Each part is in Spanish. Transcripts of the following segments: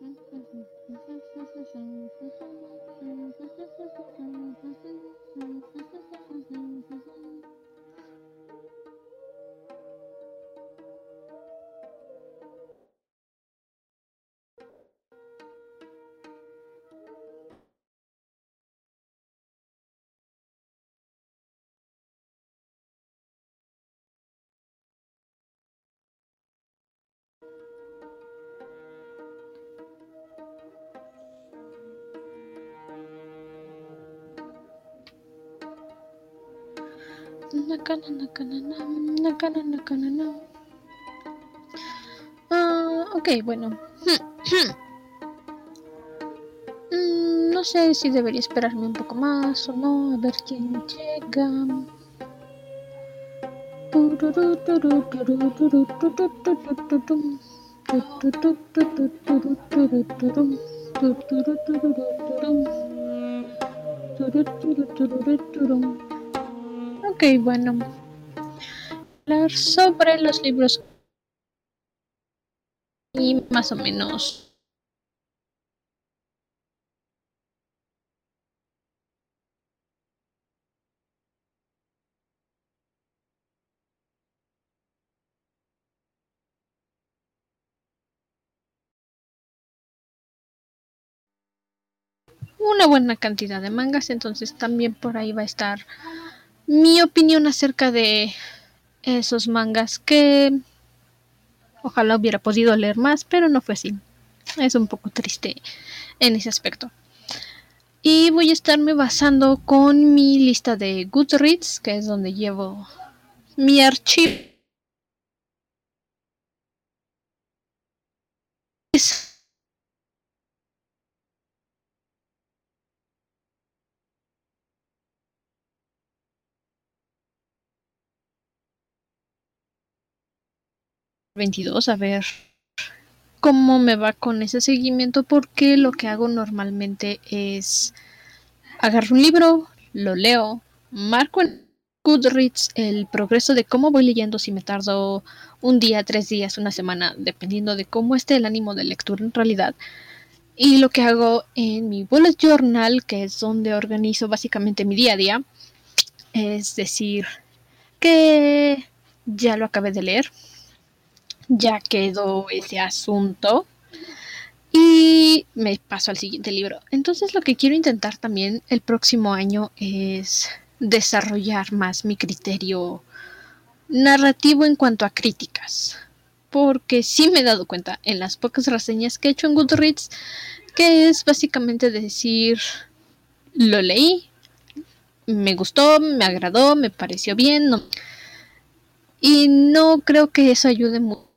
Thank you. Ah, ok, bueno. Mm, no sé si debería esperarme un poco más o no, a ver quién llega. Ok, bueno. Hablar sobre los libros y más o menos una buena cantidad de mangas, entonces también por ahí va a estar mi opinión acerca de esos mangas que ojalá hubiera podido leer más, pero no fue así. Es un poco triste en ese aspecto. Y voy a estarme basando con mi lista de Goodreads, que es donde llevo mi archivo. 22 a ver cómo me va con ese seguimiento porque lo que hago normalmente es agarro un libro, lo leo, marco en Goodreads el progreso de cómo voy leyendo, si me tardo un día, tres días, una semana, dependiendo de cómo esté el ánimo de lectura en realidad. Y lo que hago en mi bullet journal, que es donde organizo básicamente mi día a día, es decir, que ya lo acabé de leer, ya quedó ese asunto y me paso al siguiente libro. Entonces lo que quiero intentar también el próximo año es desarrollar más mi criterio narrativo en cuanto a críticas. Porque sí me he dado cuenta en las pocas reseñas que he hecho en Goodreads que es básicamente decir, lo leí, me gustó, me agradó, me pareció bien. Y no creo que eso ayude mucho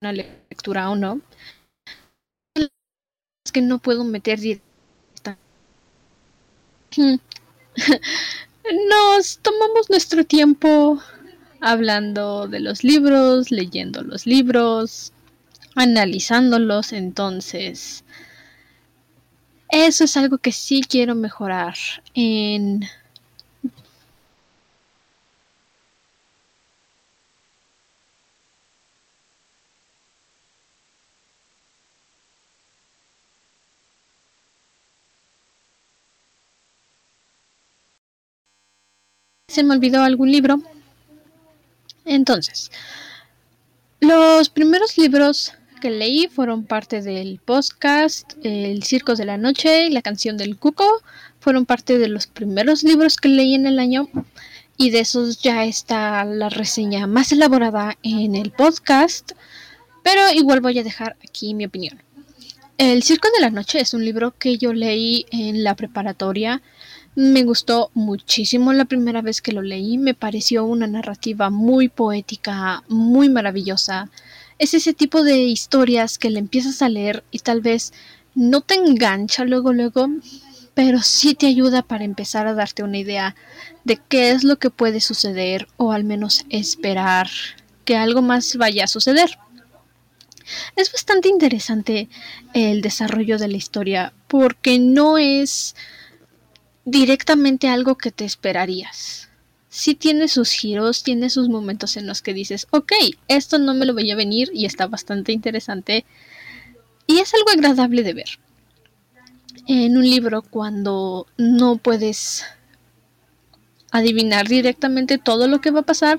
una lectura o no, es que no puedo meter Nos tomamos nuestro tiempo hablando de los libros, leyendo los libros, analizándolos, entonces eso es algo que sí quiero mejorar en se me olvidó algún libro. Entonces, los primeros libros que leí fueron parte del podcast El Circo de la Noche y la canción del Cuco. Fueron parte de los primeros libros que leí en el año. Y de esos ya está la reseña más elaborada en el podcast. Pero igual voy a dejar aquí mi opinión. El Circo de la Noche es un libro que yo leí en la preparatoria me gustó muchísimo la primera vez que lo leí, me pareció una narrativa muy poética, muy maravillosa. Es ese tipo de historias que le empiezas a leer y tal vez no te engancha luego luego, pero sí te ayuda para empezar a darte una idea de qué es lo que puede suceder o al menos esperar que algo más vaya a suceder. Es bastante interesante el desarrollo de la historia porque no es directamente algo que te esperarías. sí tiene sus giros, tiene sus momentos en los que dices, ok, esto no me lo voy a venir y está bastante interesante y es algo agradable de ver. En un libro cuando no puedes adivinar directamente todo lo que va a pasar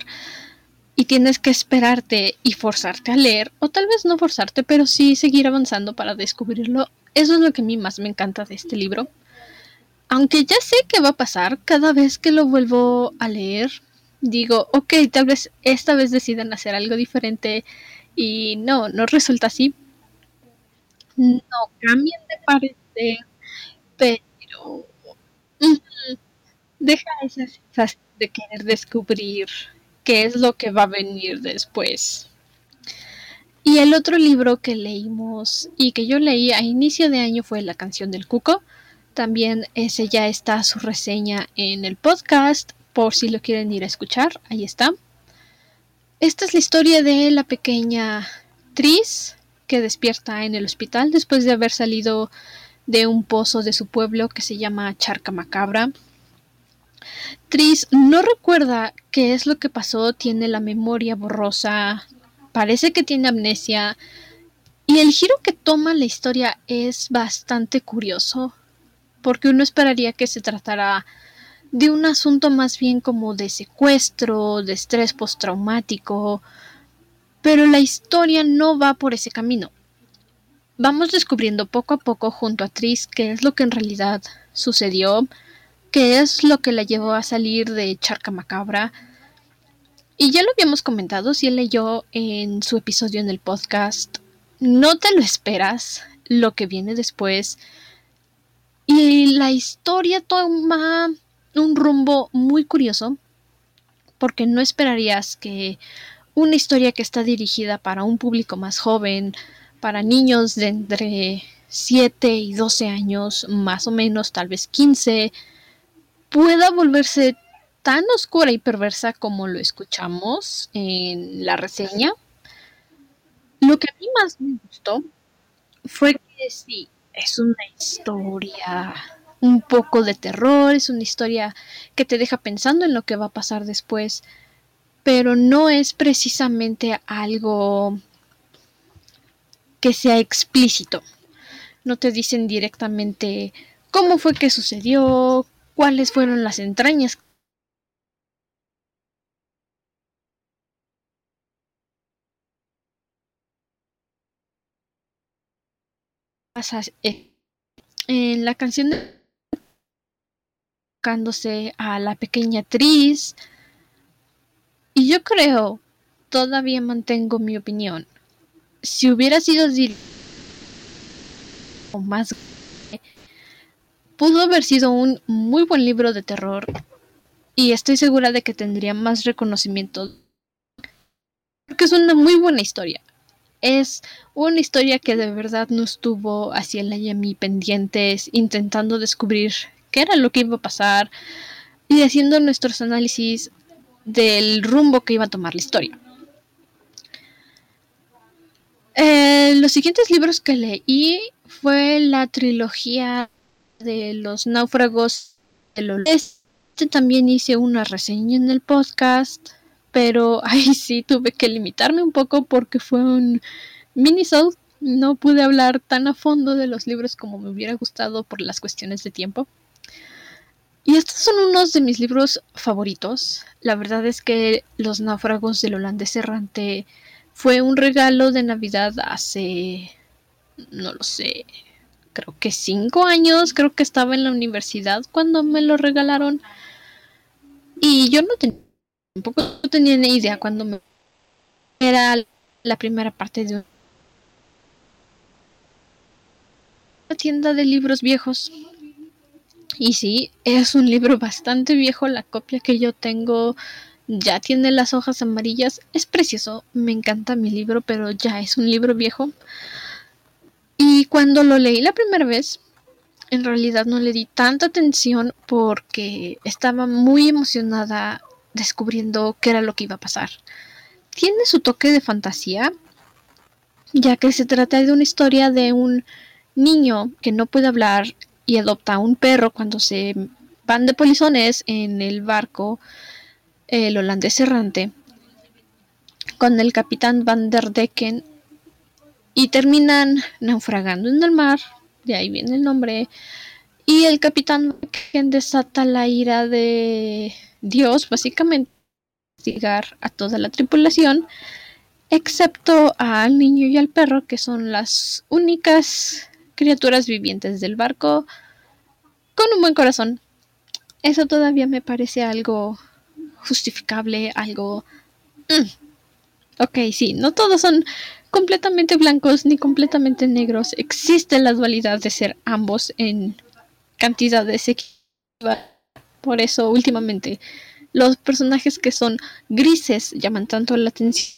y tienes que esperarte y forzarte a leer, o tal vez no forzarte, pero sí seguir avanzando para descubrirlo. Eso es lo que a mí más me encanta de este libro. Aunque ya sé qué va a pasar, cada vez que lo vuelvo a leer, digo, ok, tal vez esta vez decidan hacer algo diferente y no, no resulta así. No cambien de parecer, pero deja esa sensación de querer descubrir qué es lo que va a venir después. Y el otro libro que leímos y que yo leí a inicio de año fue La canción del cuco. También ese ya está su reseña en el podcast por si lo quieren ir a escuchar. Ahí está. Esta es la historia de la pequeña Tris que despierta en el hospital después de haber salido de un pozo de su pueblo que se llama Charca Macabra. Tris no recuerda qué es lo que pasó, tiene la memoria borrosa, parece que tiene amnesia y el giro que toma la historia es bastante curioso, porque uno esperaría que se tratara de un asunto más bien como de secuestro, de estrés postraumático, pero la historia no va por ese camino. Vamos descubriendo poco a poco junto a Tris qué es lo que en realidad sucedió, qué es lo que la llevó a salir de Charca Macabra. Y ya lo habíamos comentado, si él leyó en su episodio en el podcast, no te lo esperas lo que viene después. Y la historia toma un rumbo muy curioso, porque no esperarías que una historia que está dirigida para un público más joven, para niños de entre 7 y 12 años, más o menos, tal vez 15, pueda volverse tan oscura y perversa como lo escuchamos en la reseña. Lo que a mí más me gustó fue que sí, es una historia un poco de terror, es una historia que te deja pensando en lo que va a pasar después, pero no es precisamente algo que sea explícito. No te dicen directamente cómo fue que sucedió, cuáles fueron las entrañas en la canción tocándose a la pequeña actriz. Y yo creo todavía mantengo mi opinión. Si hubiera sido más pudo haber sido un muy buen libro de terror y estoy segura de que tendría más reconocimiento. Porque es una muy buena historia. Es una historia que de verdad nos tuvo hacia a mí pendientes, intentando descubrir qué era lo que iba a pasar y haciendo nuestros análisis del rumbo que iba a tomar la historia. Eh, los siguientes libros que leí fue la trilogía de los náufragos de los este también hice una reseña en el podcast pero ahí sí tuve que limitarme un poco porque fue un mini no pude hablar tan a fondo de los libros como me hubiera gustado por las cuestiones de tiempo. Y estos son unos de mis libros favoritos. La verdad es que los náufragos del holandés errante fue un regalo de navidad hace no lo sé creo que cinco años, creo que estaba en la universidad cuando me lo regalaron. Y yo no tenía, tampoco tenía ni idea cuando me era la primera parte de una tienda de libros viejos. Y sí, es un libro bastante viejo, la copia que yo tengo ya tiene las hojas amarillas, es precioso, me encanta mi libro, pero ya es un libro viejo. Y cuando lo leí la primera vez, en realidad no le di tanta atención porque estaba muy emocionada descubriendo qué era lo que iba a pasar. Tiene su toque de fantasía, ya que se trata de una historia de un niño que no puede hablar y adopta a un perro cuando se van de polizones en el barco el holandés errante, con el capitán Van der Decken y terminan naufragando en el mar, de ahí viene el nombre, y el capitán Decken desata la ira de Dios, básicamente, investigar a toda la tripulación, excepto al niño y al perro, que son las únicas criaturas vivientes del barco con un buen corazón. Eso todavía me parece algo justificable, algo... Mm. Ok, sí, no todos son completamente blancos ni completamente negros. Existe la dualidad de ser ambos en cantidades equivalentes. Por eso, últimamente, los personajes que son grises llaman tanto la atención.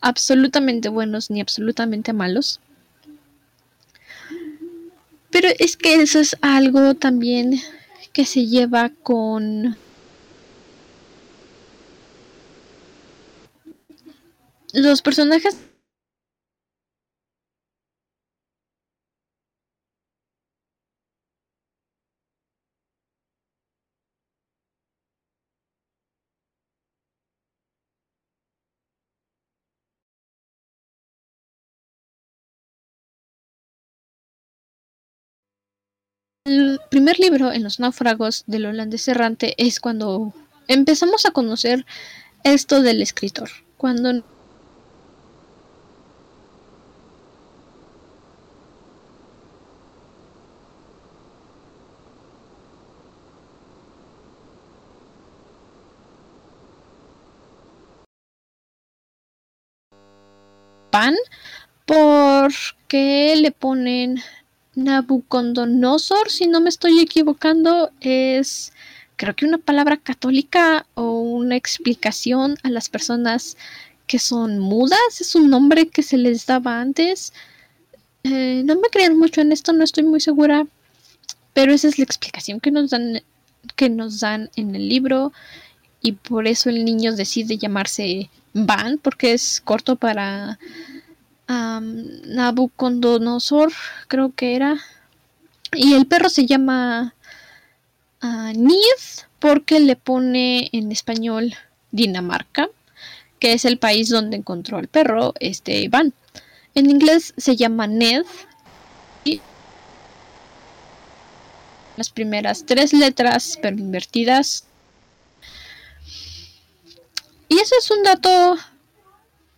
Absolutamente buenos ni absolutamente malos. Pero es que eso es algo también que se lleva con los personajes primer libro en los náufragos del holandés errante es cuando empezamos a conocer esto del escritor. Cuando pan porque le ponen Nabucodonosor, si no me estoy equivocando, es creo que una palabra católica o una explicación a las personas que son mudas, es un nombre que se les daba antes. Eh, no me crean mucho en esto, no estoy muy segura, pero esa es la explicación que nos dan que nos dan en el libro y por eso el niño decide llamarse Van porque es corto para Nabucodonosor, creo que era. Y el perro se llama uh, porque le pone en español Dinamarca, que es el país donde encontró al perro, este Iván. En inglés se llama Ned. Y las primeras tres letras, pero invertidas. Y eso es un dato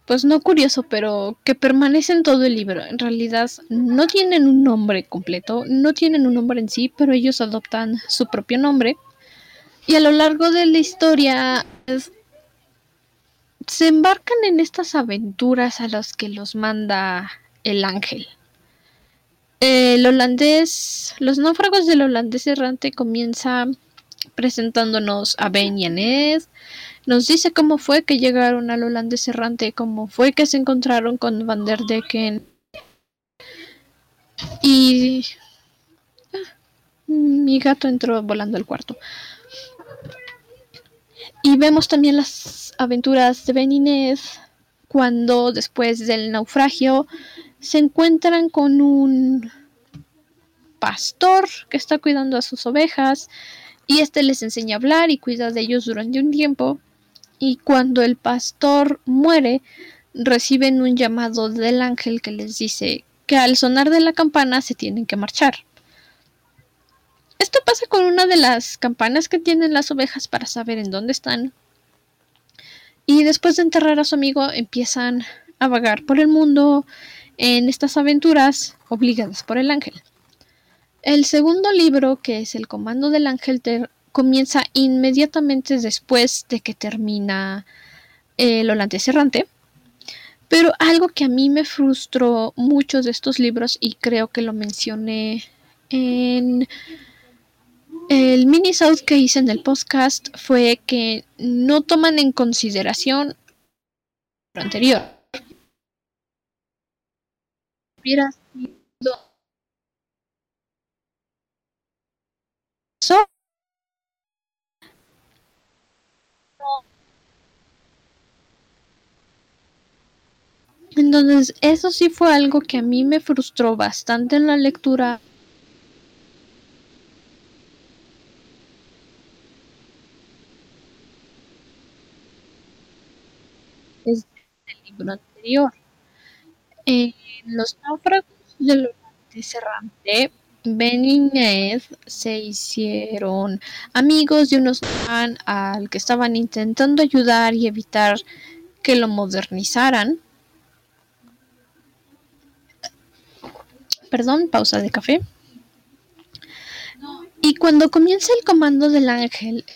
pues no curioso, pero que permanece en todo el libro. En realidad no tienen un nombre completo, no tienen un nombre en sí, pero ellos adoptan su propio nombre. Y a lo largo de la historia se embarcan en estas aventuras a las que los manda el ángel. El holandés, los náufragos del holandés errante comienza presentándonos a Ben y a nos dice cómo fue que llegaron al holandés errante, cómo fue que se encontraron con Van der Decken. Y... Ah, mi gato entró volando al cuarto. Y vemos también las aventuras de Ben cuando después del naufragio se encuentran con un pastor que está cuidando a sus ovejas y este les enseña a hablar y cuida de ellos durante un tiempo y cuando el pastor muere, reciben un llamado del ángel que les dice que al sonar de la campana se tienen que marchar. Esto pasa con una de las campanas que tienen las ovejas para saber en dónde están. Y después de enterrar a su amigo empiezan a vagar por el mundo en estas aventuras obligadas por el ángel. El segundo libro, que es El Comando del Ángel, comienza inmediatamente después de que termina el holandés errante. Pero algo que a mí me frustró mucho de estos libros, y creo que lo mencioné en el mini south que hice en el podcast, fue que no toman en consideración lo anterior. Entonces, eso sí fue algo que a mí me frustró bastante en la lectura. es libro anterior. En los náufragos del Oriente Errante, Ben y Ned se hicieron amigos de unos al que estaban intentando ayudar y evitar que lo modernizaran. Perdón, pausa de café. Y cuando comienza el comando del ángel,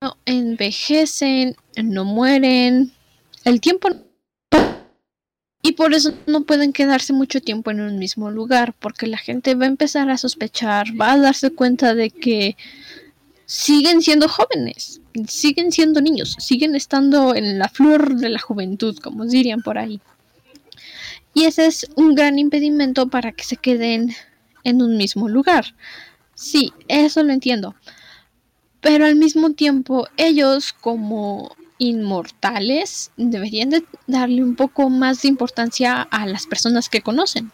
no envejecen, no mueren, el tiempo y por eso no pueden quedarse mucho tiempo en un mismo lugar, porque la gente va a empezar a sospechar, va a darse cuenta de que siguen siendo jóvenes, siguen siendo niños, siguen estando en la flor de la juventud, como dirían por ahí. Y ese es un gran impedimento para que se queden en un mismo lugar. Sí, eso lo entiendo pero al mismo tiempo ellos como inmortales deberían de darle un poco más de importancia a las personas que conocen.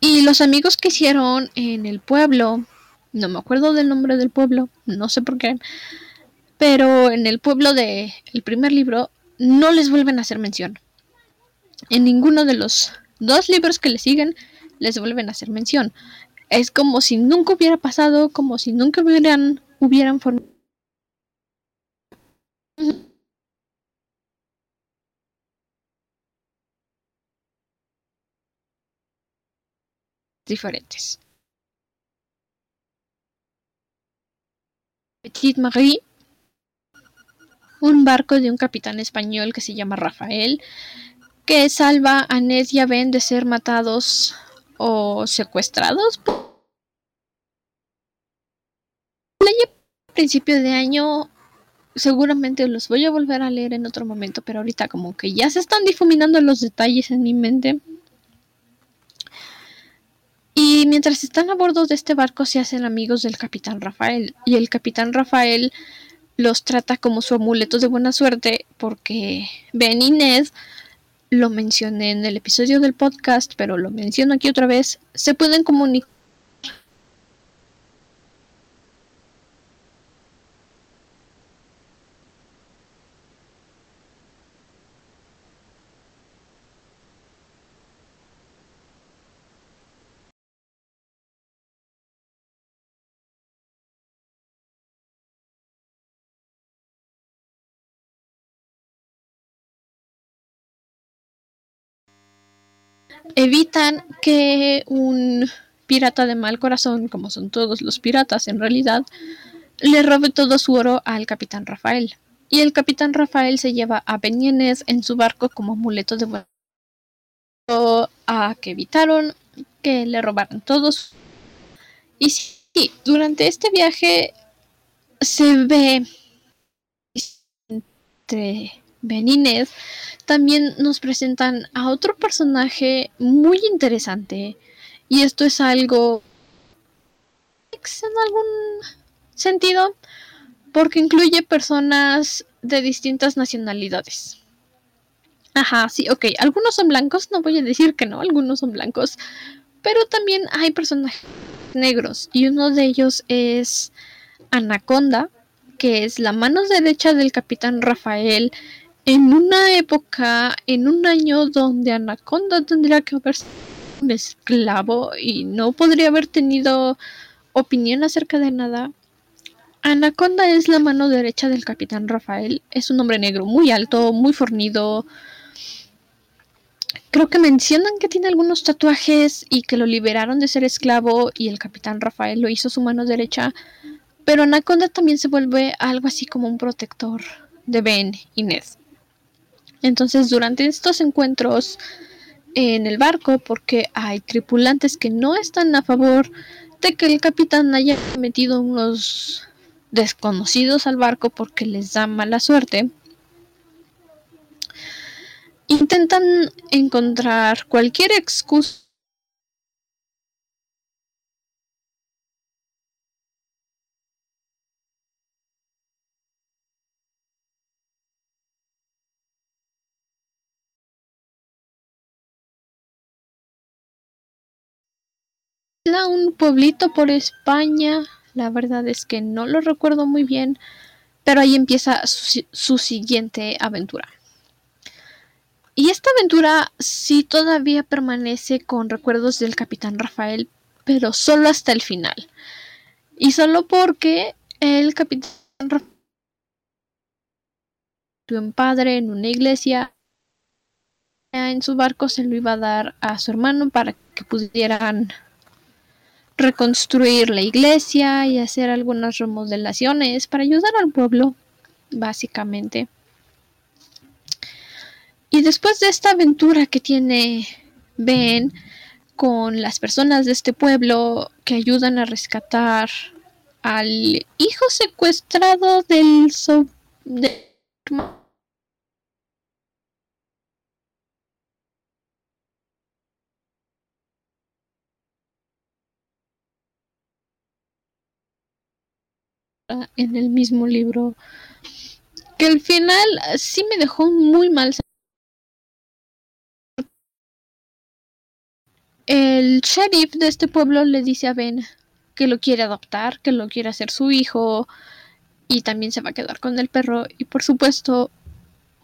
Y los amigos que hicieron en el pueblo, no me acuerdo del nombre del pueblo, no sé por qué, pero en el pueblo del el primer libro no les vuelven a hacer mención. En ninguno de los dos libros que le siguen les vuelven a hacer mención. Es como si nunca hubiera pasado, como si nunca hubieran hubieran formado diferentes. Marie, un barco de un capitán español que se llama Rafael, que salva a Ned y a Ben de ser matados o secuestrados principio de año seguramente los voy a volver a leer en otro momento, pero ahorita como que ya se están difuminando los detalles en mi mente. Y mientras están a bordo de este barco se hacen amigos del capitán Rafael. Y el capitán Rafael los trata como su amuleto de buena suerte porque Ben y Ned, lo mencioné en el episodio del podcast, pero lo menciono aquí otra vez, se pueden comunicar evitan que un pirata de mal corazón, como son todos los piratas en realidad, le robe todo su oro al capitán Rafael. Y el capitán Rafael se lleva a Benínez en su barco como amuleto de vuelo a que evitaron que le robaran todos. Y sí, durante este viaje se ve entre Benínez también nos presentan a otro personaje muy interesante. Y esto es algo en algún sentido porque incluye personas de distintas nacionalidades. Ajá, sí, ok. Algunos son blancos, no voy a decir que no, algunos son blancos. Pero también hay personajes negros. Y uno de ellos es Anaconda, que es la mano derecha del capitán Rafael en una época, en un año donde Anaconda tendría que haber sido un esclavo y no podría haber tenido opinión acerca de nada. Anaconda es la mano derecha del capitán Rafael. Es un hombre negro muy alto, muy fornido. Creo que mencionan que tiene algunos tatuajes y que lo liberaron de ser esclavo y el capitán Rafael lo hizo su mano derecha. Pero Anaconda también se vuelve algo así como un protector de Ben y Ned. Entonces, durante estos encuentros en el barco, porque hay tripulantes que no están a favor de que el capitán haya metido unos desconocidos al barco porque les da mala suerte, intentan encontrar cualquier excusa a un pueblito por España. La verdad es que no lo recuerdo muy bien, pero ahí empieza su, su siguiente aventura. Y esta aventura sí todavía permanece con recuerdos del capitán Rafael, pero solo hasta el final. Y solo porque el capitán Rafael un padre en una iglesia en su barco se lo iba a dar a su hermano para que pudieran reconstruir la iglesia y hacer algunas remodelaciones para ayudar al pueblo, básicamente. Y después de esta aventura que tiene Ben con las personas de este pueblo que ayudan a rescatar al hijo secuestrado del en el mismo libro que al final sí me dejó muy mal el sheriff de este pueblo le dice a Ben que lo quiere adoptar, que lo quiere hacer su hijo y también se va a quedar con el perro y por supuesto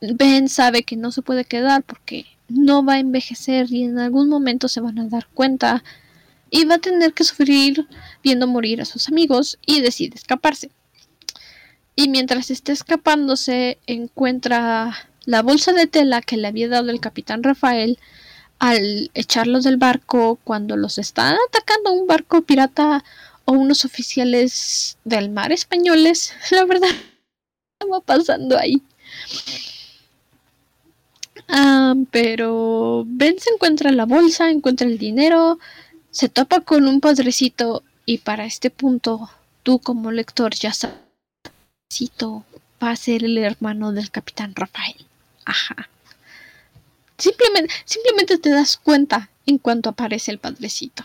Ben sabe que no se puede quedar porque no va a envejecer y en algún momento se van a dar cuenta y va a tener que sufrir viendo morir a sus amigos y decide escaparse. Y mientras está escapándose encuentra la bolsa de tela que le había dado el capitán Rafael al echarlos del barco cuando los están atacando un barco pirata o unos oficiales del mar españoles. La verdad, ¿qué pasando ahí? Ah, pero Ben se encuentra la bolsa, encuentra el dinero, se topa con un padrecito y para este punto tú como lector ya sabes va a ser el hermano del capitán Rafael. Ajá. Simplemente, simplemente te das cuenta en cuanto aparece el padrecito.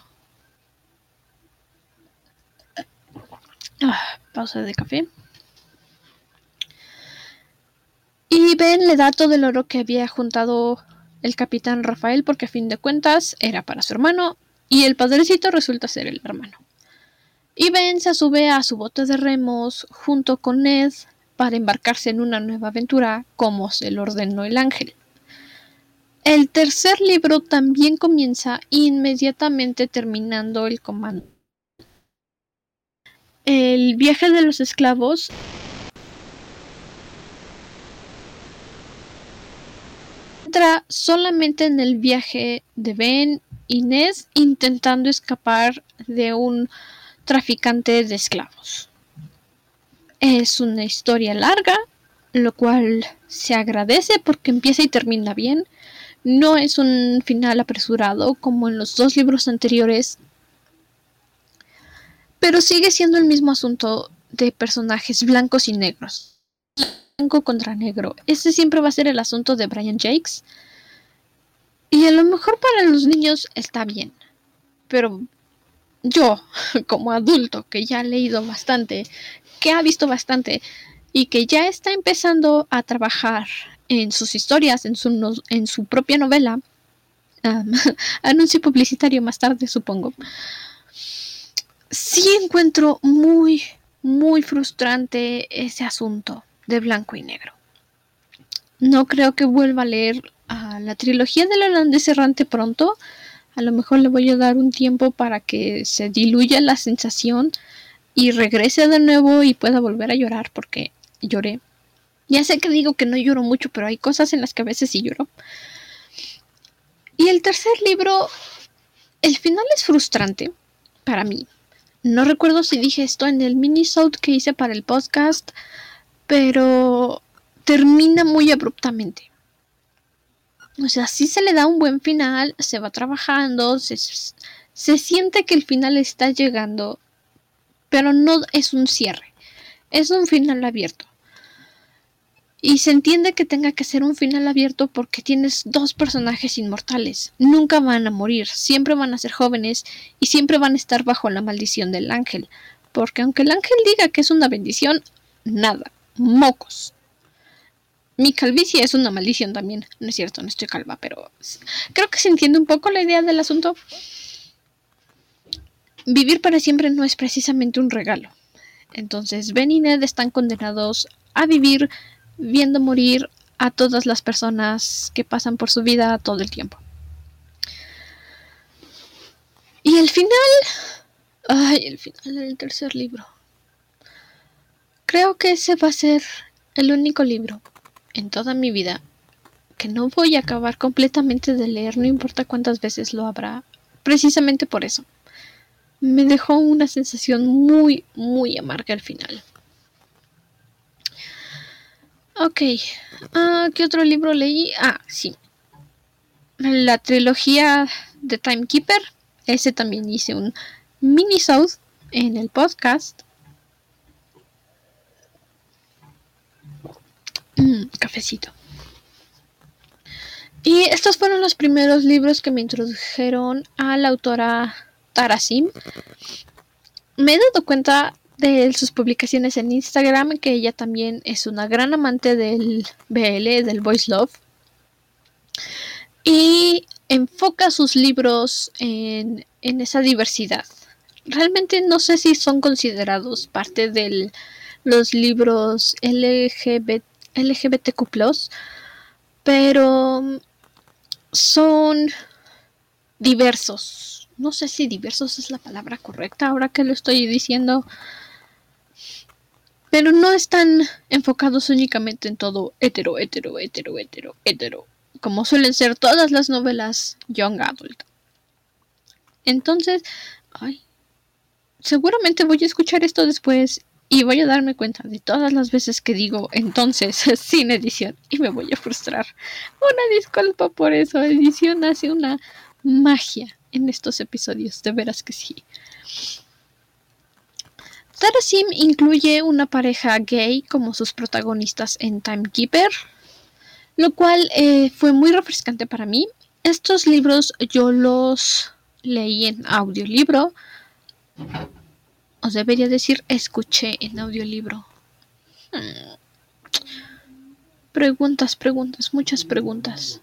Ah, pausa de café. Y Ben le da todo el oro que había juntado el capitán Rafael porque a fin de cuentas era para su hermano y el padrecito resulta ser el hermano. Y Ben se sube a su bote de remos junto con Ned para embarcarse en una nueva aventura como se lo ordenó el ángel. El tercer libro también comienza inmediatamente terminando el comando. El viaje de los esclavos entra solamente en el viaje de Ben Ness intentando escapar de un traficante de esclavos. Es una historia larga, lo cual se agradece porque empieza y termina bien. No es un final apresurado como en los dos libros anteriores, pero sigue siendo el mismo asunto de personajes blancos y negros. Blanco contra negro. Ese siempre va a ser el asunto de Brian Jakes. Y a lo mejor para los niños está bien. Pero yo, como adulto, que ya ha leído bastante, que ha visto bastante y que ya está empezando a trabajar en sus historias, en su, en su propia novela, anuncio publicitario más tarde, supongo sí encuentro muy, muy frustrante ese asunto de blanco y negro. No creo que vuelva a leer la trilogía del holandés errante pronto. A lo mejor le voy a dar un tiempo para que se diluya la sensación y regrese de nuevo y pueda volver a llorar porque lloré. Ya sé que digo que no lloro mucho, pero hay cosas en las que a veces sí lloro. Y el tercer libro, el final es frustrante para mí. No recuerdo si dije esto en el minisode que hice para el podcast, pero termina muy abruptamente. O sea, sí se le da un buen final, se va trabajando, se, se siente que el final está llegando, pero no es un cierre, es un final abierto. Y se entiende que tenga que ser un final abierto porque tienes dos personajes inmortales. Nunca van a morir, siempre van a ser jóvenes y siempre van a estar bajo la maldición del ángel. Porque aunque el ángel diga que es una bendición, nada, mocos. Mi calvicie es una maldición también. No es cierto, no estoy calva, pero creo que se entiende un poco la idea del asunto. vivir para siempre no es precisamente un regalo. Entonces Ben y Ned están condenados a vivir viendo morir a todas las personas que pasan por su vida todo el tiempo. Y el final... Ay, el final del tercer libro. Creo que ese va a ser el único libro en toda mi vida que no voy a acabar completamente de leer, no importa cuántas veces lo habrá, precisamente por eso. Me dejó una sensación muy, muy amarga al final. Ok, ah, ¿qué otro libro leí? Ah, sí. La trilogía de Timekeeper. Ese también hice un mini en el podcast. cafecito. Y estos fueron los primeros libros que me introdujeron a la autora Tarasim. Me he dado cuenta de sus publicaciones en Instagram que ella también es una gran amante del BL, del Voice Love. Y enfoca sus libros en, en esa diversidad. Realmente no sé si son considerados parte de los libros LGBT, LGBTQ, pero son diversos. No sé si diversos es la palabra correcta ahora que lo estoy diciendo. Pero no están enfocados únicamente en todo hetero, hetero, hetero, hetero, hetero. Como suelen ser todas las novelas young adult. Entonces, seguramente voy a escuchar esto después y voy a darme cuenta de todas las veces que digo entonces sin edición y me voy a frustrar. Una disculpa por eso. Edición hace una magia en estos episodios, de veras que sí. Tara Sim incluye una pareja gay como sus protagonistas en Timekeeper, lo cual eh, fue muy refrescante para mí. Estos libros yo los leí en audiolibro os debería decir escuché en audiolibro. Hmm. Preguntas, preguntas, muchas preguntas.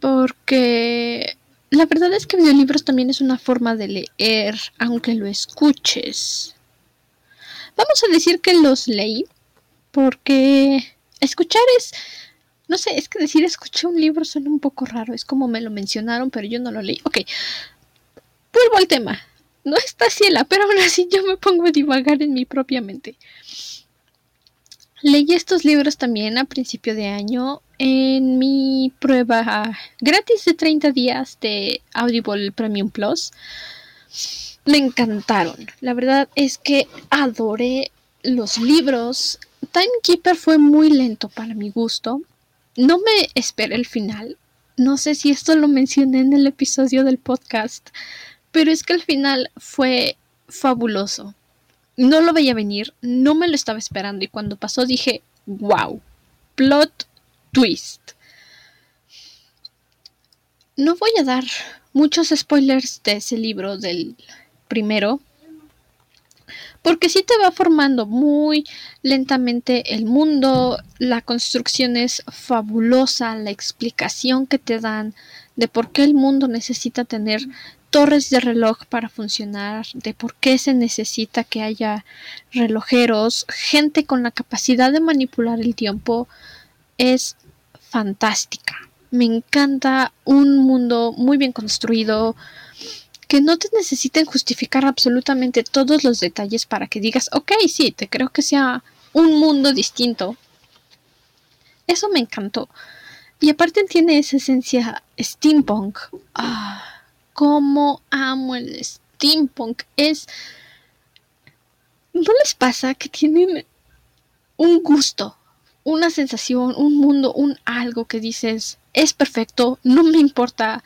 Porque la verdad es que audiolibros también es una forma de leer, aunque lo escuches. Vamos a decir que los leí porque escuchar es... No sé, es que decir escuché un libro suena un poco raro, es como me lo mencionaron, pero yo no lo leí. Ok, vuelvo al tema no está ciela, pero aún así yo me pongo a divagar en mi propia mente. Leí estos libros también a principio de año en mi prueba gratis de 30 días de Audible Premium Plus. Me encantaron. La verdad es que adoré los libros. Timekeeper fue muy lento para mi gusto. No me esperé el final. No sé si esto lo mencioné en el episodio del podcast, pero es que al final fue fabuloso. No lo veía venir, no me lo estaba esperando y cuando pasó dije, wow, plot twist. No voy a dar muchos spoilers de ese libro del primero, porque sí te va formando muy lentamente el mundo, la construcción es fabulosa, la explicación que te dan de por qué el mundo necesita tener torres de reloj para funcionar, de por qué se necesita que haya relojeros, gente con la capacidad de manipular el tiempo, es fantástica. Me encanta un mundo muy bien construido, que no te necesiten justificar absolutamente todos los detalles para que digas, ok, sí, te creo que sea un mundo distinto. Eso me encantó. Y aparte tiene esa esencia steampunk. Ah cómo amo el steampunk. Es... ¿No les pasa que tienen un gusto, una sensación, un mundo, un algo que dices, es perfecto, no me importa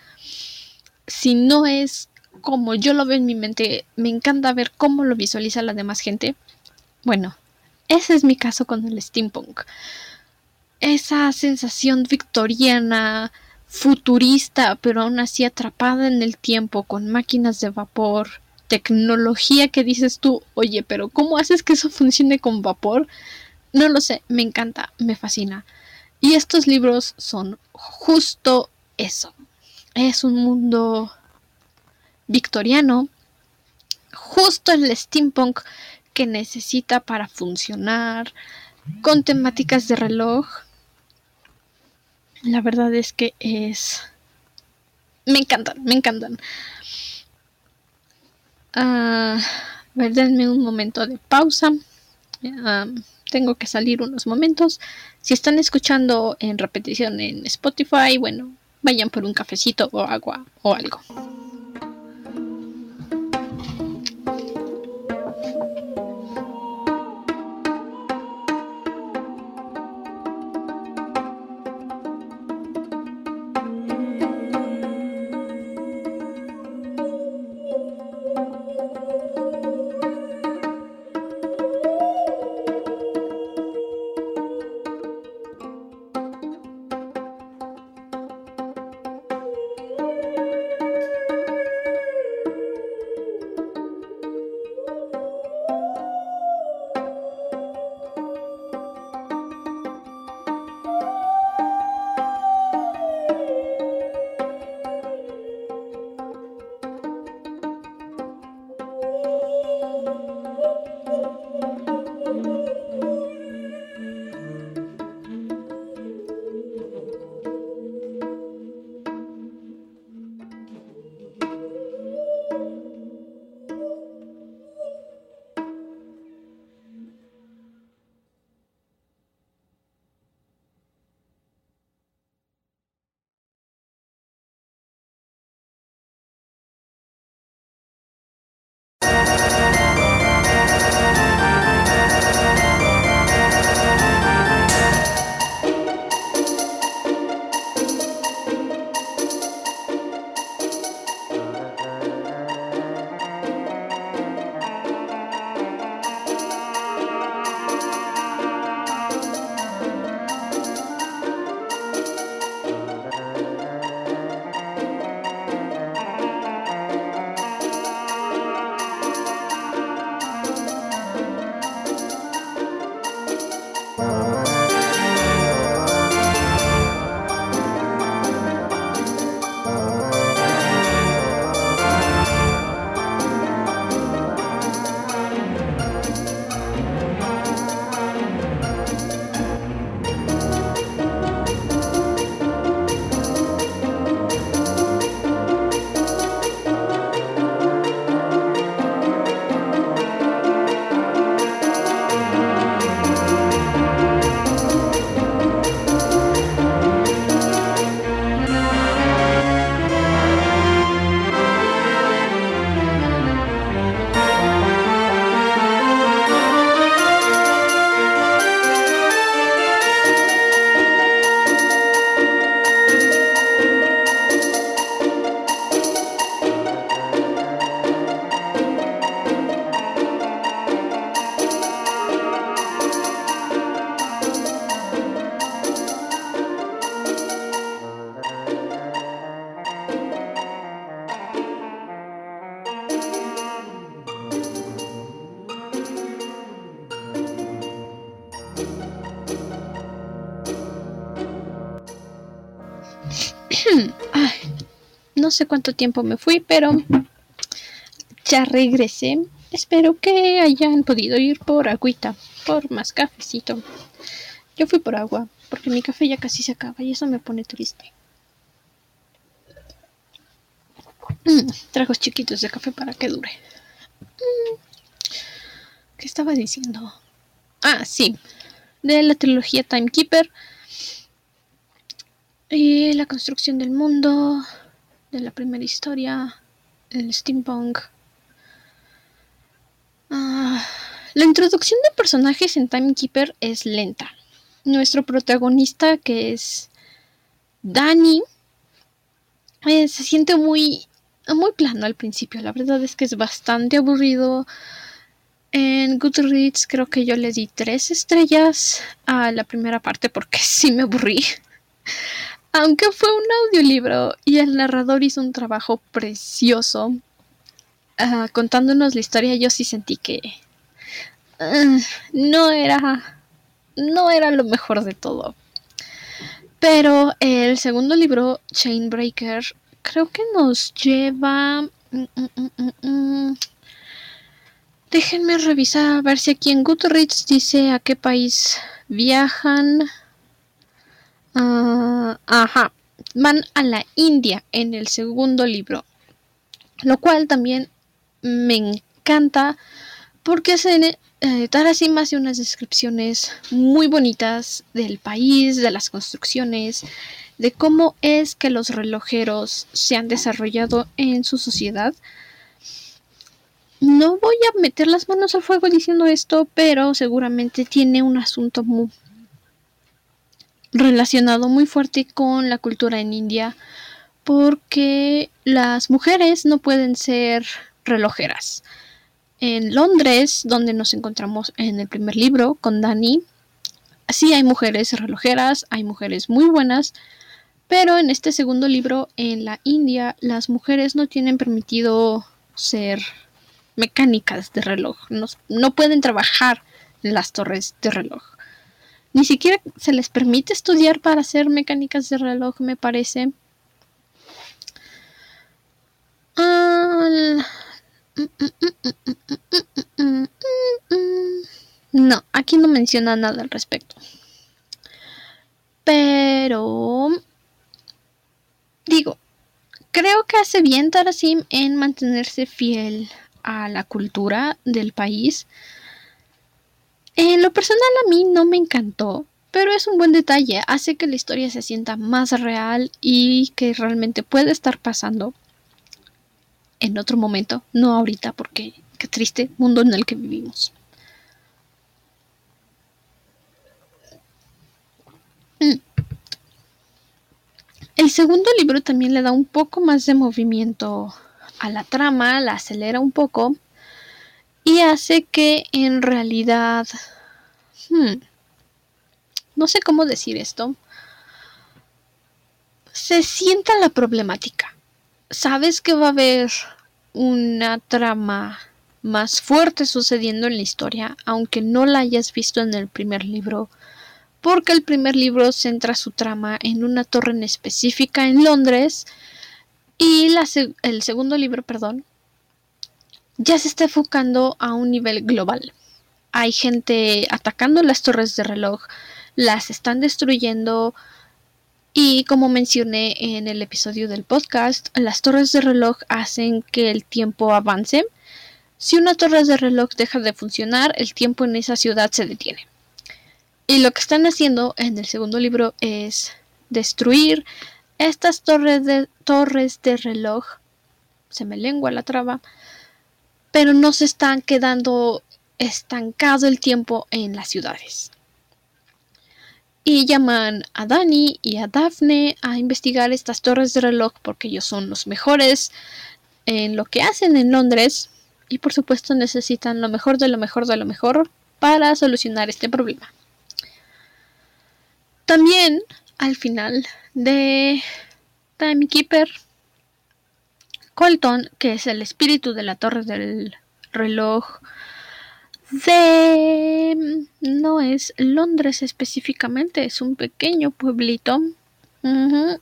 si no es como yo lo veo en mi mente, me encanta ver cómo lo visualiza la demás gente. Bueno, ese es mi caso con el steampunk. Esa sensación victoriana, futurista, pero aún así atrapada en el tiempo con máquinas de vapor, tecnología que dices tú, oye, pero ¿cómo haces que eso funcione con vapor? No lo sé, me encanta, me fascina. Y estos libros son justo eso. Es un mundo victoriano, justo el steampunk que necesita para funcionar, con temáticas de reloj. La verdad es que es... Me encantan, me encantan. Uh, un momento de pausa. tengo que salir unos momentos. Si están escuchando en repetición en Spotify, bueno, vayan por un cafecito o agua o algo. No sé cuánto tiempo me fui, pero ya regresé. Espero que hayan podido ir por agüita, por más cafecito. Yo fui por agua, porque mi café ya casi se acaba y eso me pone triste. Mm, chiquitos de café para que dure. Mm, ¿Qué estaba diciendo? Ah, sí. De la trilogía Timekeeper. Y la construcción del mundo de la primera historia, el steampunk. Ah, la introducción de personajes en Timekeeper es lenta. Nuestro protagonista, que es Danny, eh, se siente muy, muy plano al principio. La verdad es que es bastante aburrido. En Goodreads creo que yo le di tres estrellas a la primera parte porque sí me aburrí. Aunque fue un audiolibro y el narrador hizo un trabajo precioso ah, contándonos la historia, yo sí sentí que ah, no era no era lo mejor de todo. Pero el segundo libro, Chainbreaker, creo que nos lleva Mm, mm, mm, Déjenme revisar a ver si aquí en Goodreads dice a qué país viajan. Ah, ajá, van a la India en el segundo libro, lo cual también me encanta porque se eh, Tarasima hace unas descripciones muy bonitas del país, de las construcciones, de cómo es que los relojeros se han desarrollado en su sociedad. No voy a meter las manos al fuego diciendo esto, pero seguramente tiene un asunto muy relacionado muy fuerte con la cultura en India, porque las mujeres no pueden ser relojeras. En Londres, donde nos encontramos en el primer libro con Dani, sí hay mujeres relojeras, hay mujeres muy buenas, pero en este segundo libro, en la India, las mujeres no tienen permitido ser mecánicas de reloj. No, pueden trabajar en las torres de reloj. Ni siquiera se les permite estudiar para ser mecánicas de reloj, me parece. No, aquí no menciona nada al respecto. Pero Digo, creo que hace bien Tarasim en mantenerse fiel a la cultura del país. En lo personal a mí no me encantó, pero es un buen detalle, hace que la historia se sienta más real y que realmente puede estar pasando en otro momento, no ahorita, porque qué triste mundo en el que vivimos. Mm. El segundo libro también le da un poco más de movimiento a la trama, la acelera un poco y hace que en realidad... Hmm, no sé cómo decir esto. Se sienta la problemática. Sabes que va a haber una trama más fuerte sucediendo en la historia, aunque no la hayas visto en el primer libro porque el primer libro centra su trama en una torre en específica en Londres y el segundo libro, perdón, ya se está enfocando a un nivel global. Hay gente atacando las torres de reloj, las están destruyendo y como mencioné en el episodio del podcast, las torres de reloj hacen que el tiempo avance. Si una torre de reloj deja de funcionar, el tiempo en esa ciudad se detiene. Y lo que están haciendo en el segundo libro es destruir estas torres de, torres de reloj. Se me lengua la traba. Pero no se están quedando estancado el tiempo en las ciudades. Y llaman a Dani y a Daphne a investigar estas torres de reloj porque ellos son los mejores en lo que hacen en Londres. Y por supuesto necesitan lo mejor de lo mejor de lo mejor para solucionar este problema. También al final de Timekeeper, Colton, que es el espíritu de la torre del reloj de... no es Londres específicamente, es un pequeño pueblito. Ah,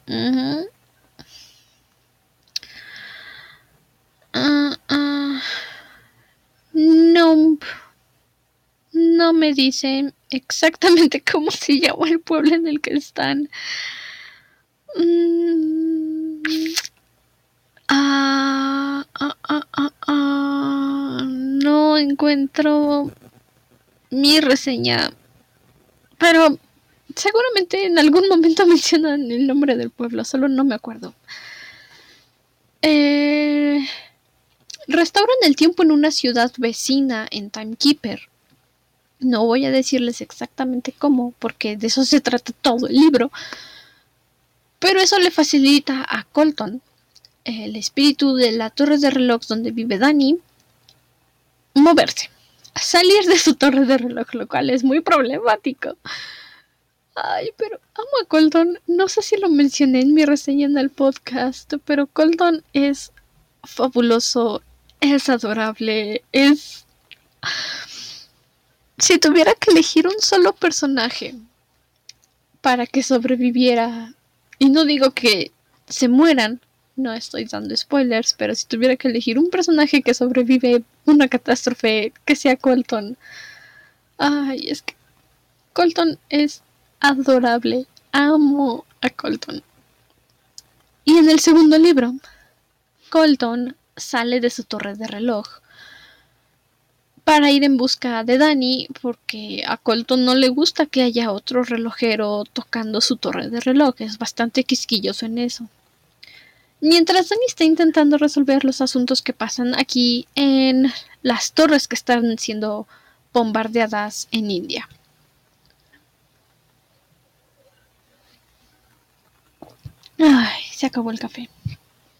ah. no, no me dicen exactamente cómo se llama el pueblo en el que están. Mm, ah, ah, ah, no encuentro mi reseña. Pero seguramente en algún momento mencionan el nombre del pueblo, solo no me acuerdo. Eh, restauran el tiempo en una ciudad vecina en Timekeeper. No voy a decirles exactamente cómo, porque de eso se trata todo el libro. Pero eso le facilita a Colton, el espíritu de la torre de reloj donde vive Dani, moverse, salir de su torre de reloj, lo cual es muy problemático. Ay, pero amo a Colton. No sé si lo mencioné en mi reseña en el podcast, pero Colton es fabuloso, es adorable, es si tuviera que elegir un solo personaje para que sobreviviera, y no digo que se mueran, no estoy dando spoilers, pero si tuviera que elegir un personaje que sobrevive una catástrofe, que sea Colton. Ay, es que Colton es adorable. Amo a Colton. Y en el segundo libro, Colton sale de su torre de reloj para ir en busca de Danny porque a Colton no le gusta que haya otro relojero tocando su torre de reloj, es bastante quisquilloso en eso. Mientras Danny está intentando resolver los asuntos que pasan aquí en las torres que están siendo bombardeadas en India. Ay, se acabó el café.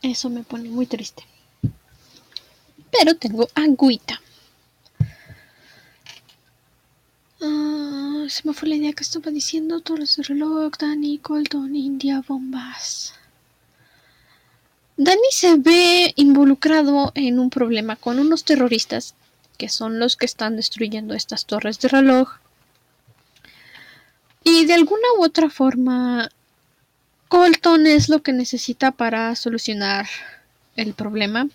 Eso me pone muy triste. Pero tengo agüita. Ah, se me fue la idea que estaba diciendo. Torres de reloj, Danny, Colton, India, bombas. Danny se ve involucrado en un problema con unos terroristas, que son los que están destruyendo estas torres de reloj. Y de alguna u otra forma, Colton es lo que necesita para solucionar el problema.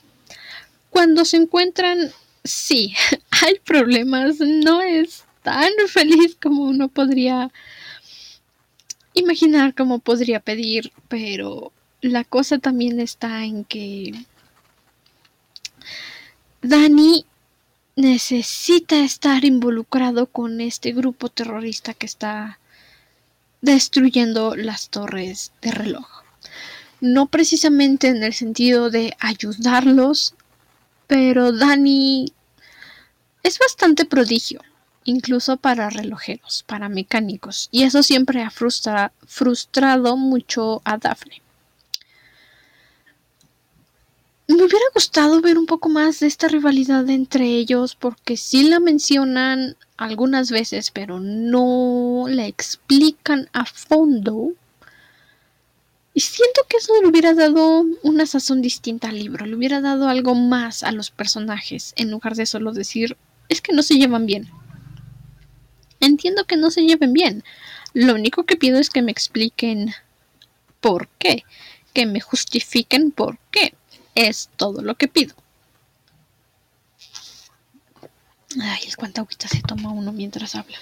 Cuando se encuentran, sí, hay problemas, no es tan feliz como uno podría imaginar, como podría pedir, pero la cosa también está en que Dani necesita estar involucrado con este grupo terrorista que está destruyendo las torres de reloj. No precisamente en el sentido de ayudarlos, pero Dani es bastante prodigio incluso para relojeros, para mecánicos, y eso siempre ha frustrado mucho a Daphne. Me hubiera gustado ver un poco más de esta rivalidad entre ellos porque sí la mencionan algunas veces, pero no la explican a fondo. Y siento que eso le hubiera dado una sazón distinta al libro, le hubiera dado algo más a los personajes, en lugar de solo decir, es que no se llevan bien. Entiendo que no se lleven bien. Lo único que pido es que me expliquen por qué. Que me justifiquen por qué. Es todo lo que pido. Ay, cuánta agüita se toma uno mientras habla.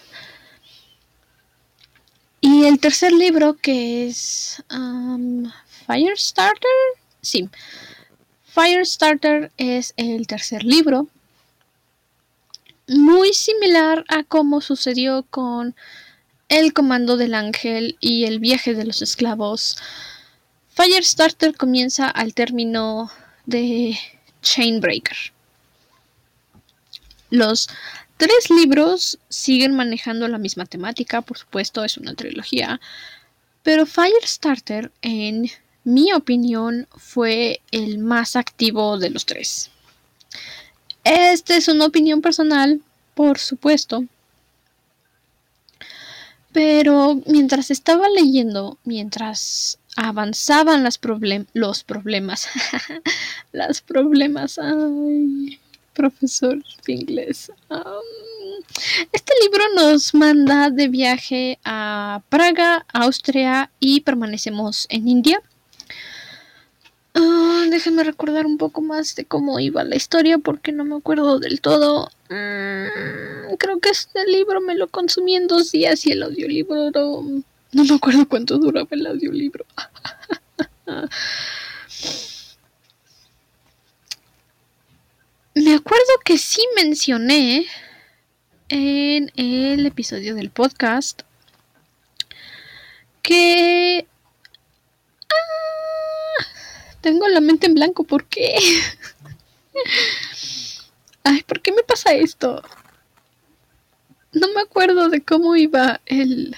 Y el tercer libro que es um, Firestarter. Sí. Firestarter es el tercer libro muy similar a como sucedió con el comando del ángel y el viaje de los esclavos. Firestarter comienza al término de Chainbreaker. Los tres libros siguen manejando la misma temática, por supuesto, es una trilogía, pero Firestarter, en mi opinión, fue el más activo de los tres. Esta es una opinión personal, por supuesto. Pero mientras estaba leyendo, mientras avanzaban los problemas, las problemas, ay, profesor de inglés. este libro nos manda de viaje a Praga, Austria y permanecemos en India. Ah, déjenme recordar un poco más de cómo iba la historia porque no me acuerdo del todo. Mm, creo que este libro me lo consumí en dos días y el audiolibro no me acuerdo cuánto duraba el audiolibro. me acuerdo que sí mencioné en el episodio del podcast que tengo la mente en blanco, ¿por qué? Ay, ¿por qué me pasa esto? No me acuerdo de cómo iba el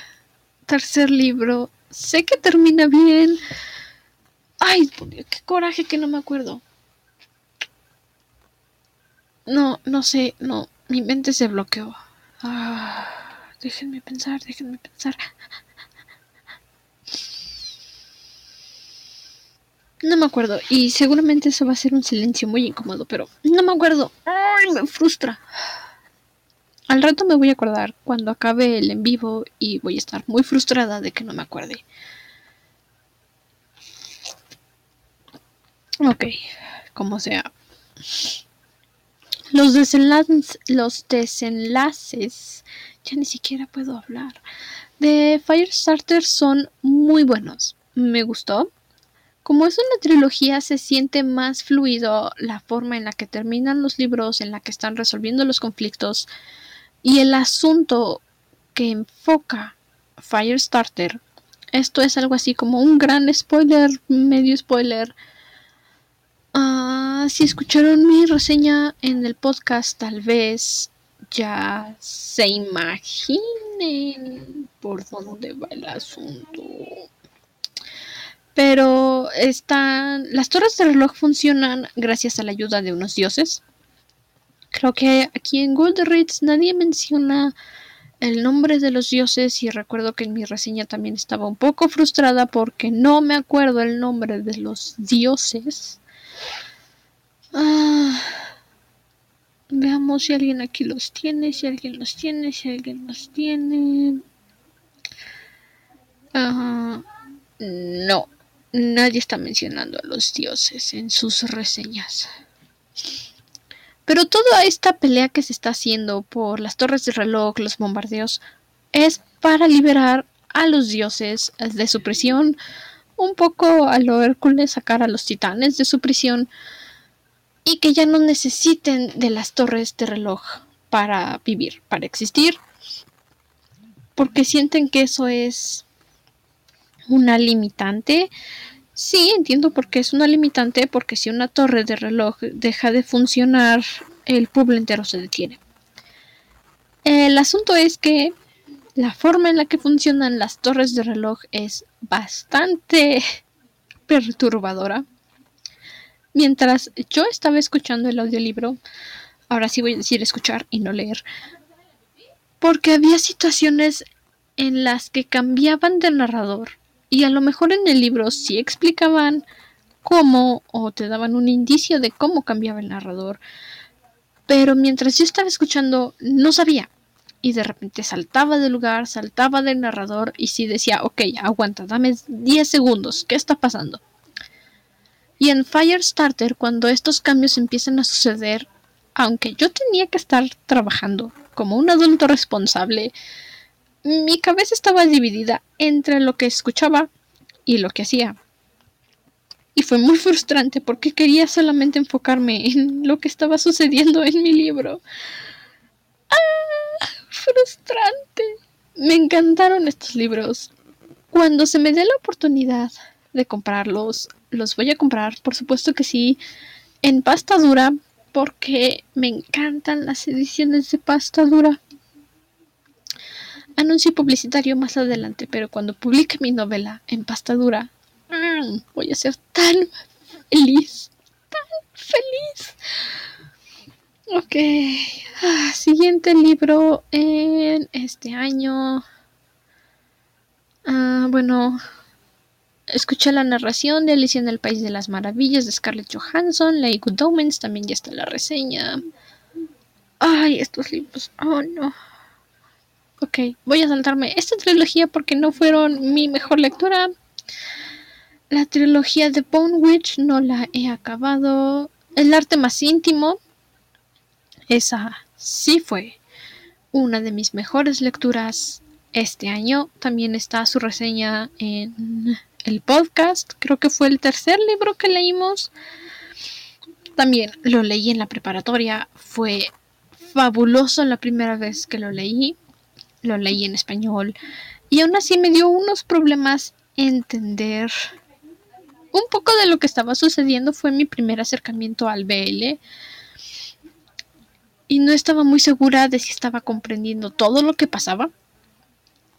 tercer libro. Sé que termina bien. Ay, qué coraje que no me acuerdo. No, no sé, no. Mi mente se bloqueó. Ah, déjenme pensar, déjenme pensar. No me acuerdo. Y seguramente eso va a ser un silencio muy incómodo, pero no me acuerdo. Ay, me frustra. Al rato me voy a acordar cuando acabe el en vivo y voy a estar muy frustrada de que no me acuerde. Ok, como sea. Los desenlaces, los desenlaces, ya ni siquiera puedo hablar, de Firestarter son muy buenos. Me gustó. Como es una trilogía, se siente más fluido la forma en la que terminan los libros, en la que están resolviendo los conflictos y el asunto que enfoca Firestarter. Esto es algo así como un gran spoiler, medio spoiler Ah, si escucharon mi reseña en el podcast, tal vez ya se imaginen por dónde va el asunto. Pero están. Las torres de reloj funcionan gracias a la ayuda de unos dioses. Creo que aquí en Goldreads nadie menciona el nombre de los dioses y recuerdo que en mi reseña también estaba un poco frustrada porque no me acuerdo el nombre de los dioses. Ah, veamos si alguien aquí los tiene, si alguien los tiene, si alguien los tiene. Ah, no, nadie está mencionando a los dioses en sus reseñas. Pero toda esta pelea que se está haciendo por las torres de reloj, los bombardeos, es para liberar a los dioses de su prisión, un poco a lo Hércules sacar a los titanes de su prisión y que ya no necesiten de las torres de reloj para vivir, para existir, porque sienten que eso es una limitante. Sí, entiendo por qué es una limitante, porque si una torre de reloj deja de funcionar, el pueblo entero se detiene. El asunto es que la forma en la que funcionan las torres de reloj es bastante perturbadora. Mientras yo estaba escuchando el audiolibro, ahora sí voy a decir escuchar y no leer, porque había situaciones en las que cambiaban de narrador y a lo mejor en el libro sí explicaban cómo o te daban un indicio de cómo cambiaba el narrador, pero mientras yo estaba escuchando no sabía y de repente saltaba del lugar, saltaba del narrador y sí decía, ok, aguanta, dame 10 segundos, ¿qué está pasando? Y en Firestarter, cuando estos cambios empiezan a suceder, aunque yo tenía que estar trabajando como un adulto responsable, mi cabeza estaba dividida entre lo que escuchaba y lo que hacía. Y fue muy frustrante porque quería solamente enfocarme en lo que estaba sucediendo en mi libro. ¡Ah! Frustrante. Me encantaron estos libros. Cuando se me dé la oportunidad de comprarlos, los voy a comprar, por supuesto que sí, en pasta dura, porque me encantan las ediciones de pasta dura. Anuncio publicitario más adelante, pero cuando publique mi novela en pasta dura, mm, voy a ser tan feliz, tan feliz. Ok, ah, siguiente libro en este año. Ah, bueno, Escuché la narración de Alicia en el País de las Maravillas de Scarlett Johansson, leí Good Omens, también ya está la reseña. Ay, estos libros, oh no. Ok, voy a saltarme esta trilogía porque no fueron mi mejor lectura. La trilogía de Bone Witch no la he acabado. El arte más íntimo, esa sí fue una de mis mejores lecturas este año. También está su reseña en el podcast. Creo que fue el tercer libro que leímos. También lo leí en la preparatoria. Fue fabuloso la primera vez que lo leí. Lo leí en español. Y aún así me dio unos problemas entender un poco de lo que estaba sucediendo. Fue mi primer acercamiento al BL. Y no estaba muy segura de si estaba comprendiendo todo lo que pasaba.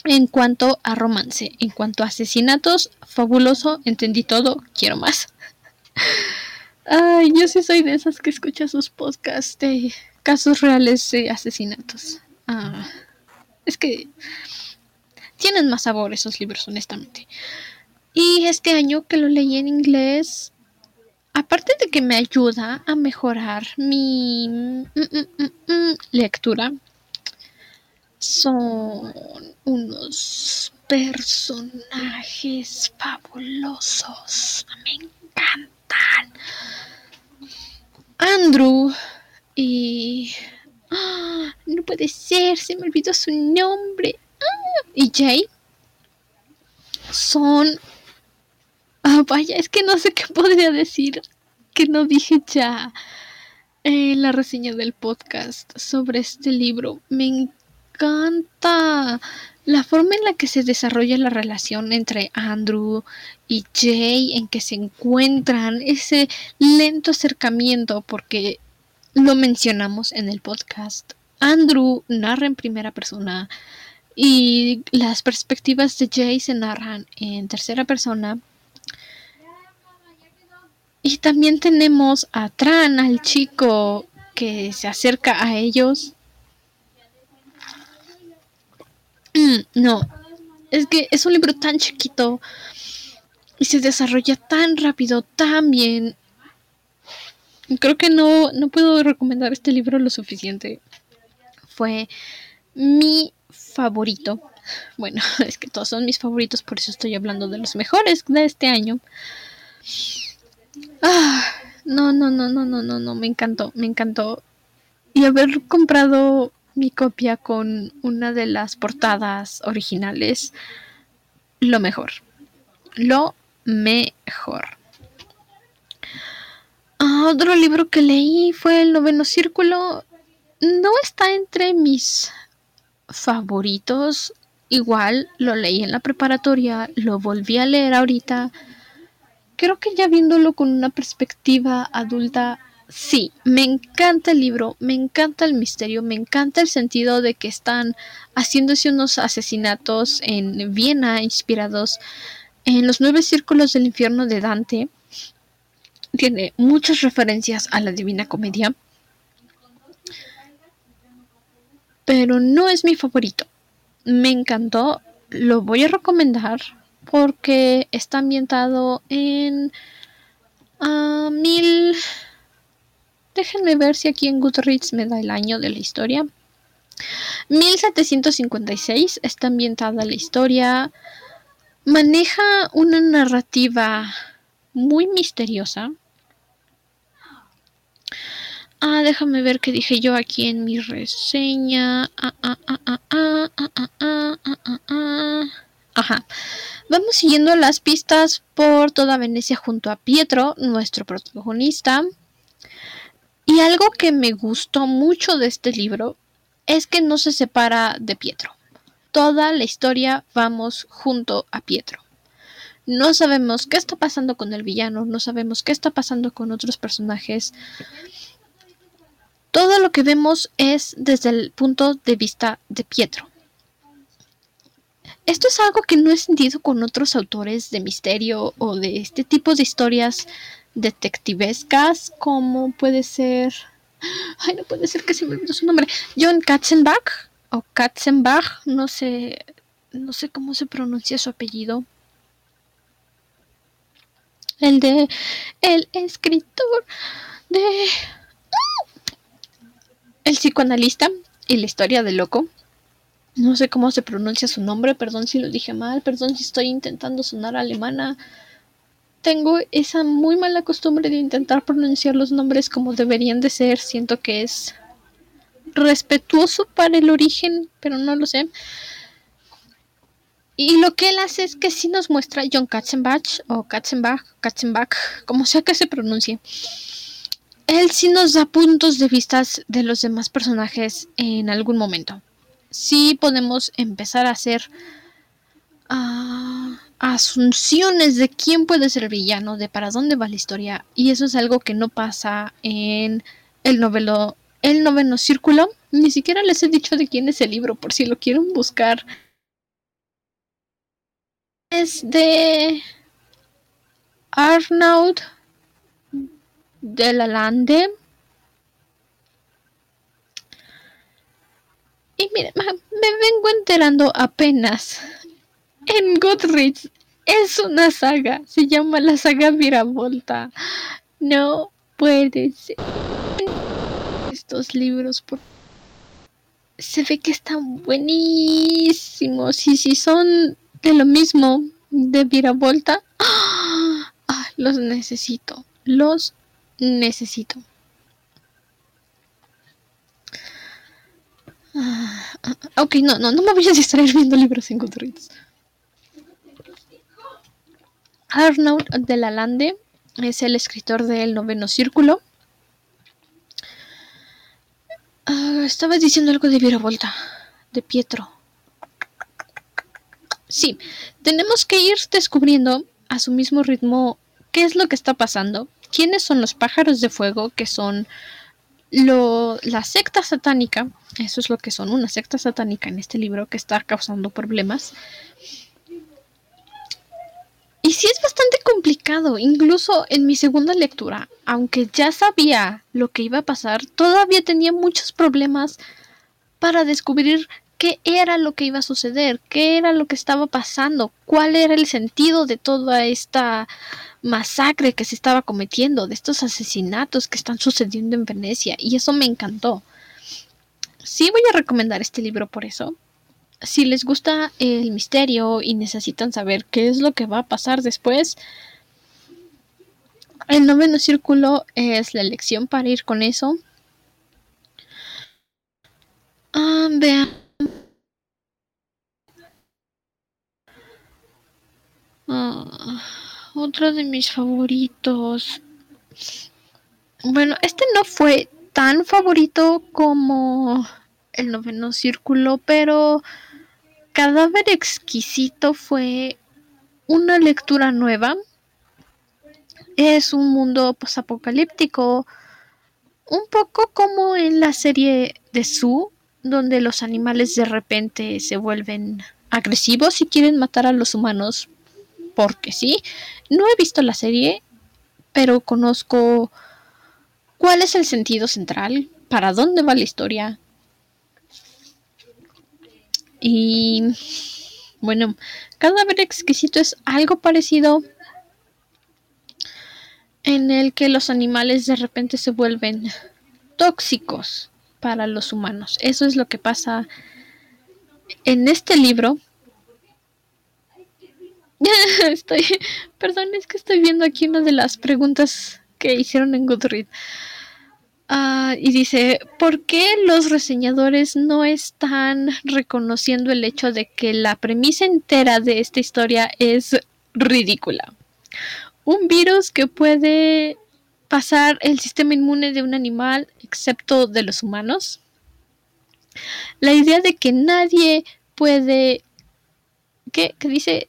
En cuanto a romance, en cuanto a asesinatos, fabuloso, entendí todo, quiero más. Ay, yo sí soy de esas que escucha sus podcasts de casos reales de asesinatos. Ah, es que tienen más sabor esos libros, honestamente. Y este año que lo leí en inglés, aparte de que me ayuda a mejorar mi mm, mm, mm, lectura, son unos personajes fabulosos. Me encantaron. Tran. Andrew y... ¡Ah! no puede ser, se me olvidó su nombre. ¡Ah! y Jay son... Ah, vaya, es que no sé qué podría decir que no dije ya en la reseña del podcast sobre este libro. Me encanta la forma en la que se desarrolla la relación entre Andrew y Jay, en que se encuentran, ese lento acercamiento, porque lo mencionamos en el podcast. Andrew narra en primera persona y las perspectivas de Jay se narran en tercera persona. Y también tenemos a Tran, al chico que se acerca a ellos Mm, no, es que es un libro tan chiquito y se desarrolla tan rápido, tan bien. Creo que no, no puedo recomendar este libro lo suficiente. Fue mi favorito. Bueno, es que todos son mis favoritos, por eso estoy hablando de los mejores de este año. Ah, no, no, no, no, no, no, no, me encantó, me encantó. Y haber comprado mi copia con una de las portadas originales. Lo mejor. Lo mejor. Ah, otro libro que leí fue El noveno círculo. No está entre mis favoritos. Igual lo leí en la preparatoria, lo volví a leer ahorita. Creo que ya viéndolo con una perspectiva adulta Sí, me encanta el libro, me encanta el misterio, me encanta el sentido de que están haciéndose unos asesinatos en Viena inspirados en los nueve círculos del infierno de Dante. Tiene muchas referencias a la Divina Comedia. Pero no es mi favorito. Me encantó, lo voy a recomendar porque está ambientado en uh, mil Déjenme ver si aquí en Goodreads me da el año de la historia. 1756 está ambientada la historia. Maneja una narrativa muy misteriosa. Ah, déjame ver qué dije yo aquí en mi reseña. Ajá. Vamos siguiendo las pistas por toda Venecia junto a Pietro, nuestro protagonista. Y algo que me gustó mucho de este libro es que no se separa de Pietro. Toda la historia vamos junto a Pietro. No sabemos qué está pasando con el villano, no sabemos qué está pasando con otros personajes. Todo lo que vemos es desde el punto de vista de Pietro. Esto es algo que no he sentido con otros autores de misterio o de este tipo de historias detectivescas como puede ser ay no puede ser que se me olvidó su nombre John Katzenbach o Katzenbach no sé no sé cómo se pronuncia su apellido el de el escritor de el psicoanalista y la historia de loco no sé cómo se pronuncia su nombre perdón si lo dije mal perdón si estoy intentando sonar alemana tengo esa muy mala costumbre de intentar pronunciar los nombres como deberían de ser. Siento que es respetuoso para el origen, pero no lo sé. Y lo que él hace es que sí nos muestra John Katzenbach o Katzenbach, Katzenbach, como sea que se pronuncie. Él sí nos da puntos de vista de los demás personajes en algún momento. Sí podemos empezar a hacer uh, asunciones de quién puede ser el villano, de para dónde va la historia. Y eso es algo que no pasa en el novelo, el noveno círculo. Ni siquiera les he dicho de quién es el libro, por si lo quieren buscar. Es de Arnaud de la Lande. Y miren, me vengo enterando apenas en Goodreads es una saga. Se llama la saga Viravolta. No puede ser. Estos libros por... se ve que están buenísimos. Y si son de lo mismo de Viravolta, ¡ah! los necesito. los necesito. Ah, ok, no, no, no me voy a distraer viendo libros en Goodreads. Arnaud de la Lande es el escritor del noveno círculo. Ah, estabas diciendo algo de Viravolta, de Pietro. Sí, tenemos que ir descubriendo a su mismo ritmo qué es lo que está pasando, quiénes son los pájaros de fuego, que son lo, la secta satánica, eso es lo que son, una secta satánica en este libro que está causando problemas. Y sí es bastante complicado, incluso en mi segunda lectura, aunque ya sabía lo que iba a pasar, todavía tenía muchos problemas para descubrir qué era lo que iba a suceder, qué era lo que estaba pasando, cuál era el sentido de toda esta masacre que se estaba cometiendo, de estos asesinatos que están sucediendo en Venecia, y eso me encantó. Sí voy a recomendar este libro por eso. Si les gusta el misterio y necesitan saber qué es lo que va a pasar después, el noveno círculo es la elección para ir con eso. Ah, vean Ah, otro de mis favoritos. Bueno, este no fue tan favorito como el noveno círculo, pero Cadáver exquisito fue una lectura nueva. Es un mundo posapocalíptico, un poco como en la serie de Sue, donde los animales de repente se vuelven agresivos y quieren matar a los humanos porque sí. No he visto la serie, pero conozco cuál es el sentido central, para dónde va la historia. Y bueno, Cadáver Exquisito es algo parecido en el que los animales de repente se vuelven tóxicos para los humanos. Eso es lo que pasa en este libro estoy, perdón, es que estoy viendo aquí una de las preguntas que hicieron en Goodreads. Ah, y dice, ¿por qué los reseñadores no están reconociendo el hecho de que la premisa entera de esta historia es ridícula? Un virus que puede pasar el sistema inmune de un animal, excepto de los humanos. La idea de que nadie puede... ¿Qué? ¿Qué dice?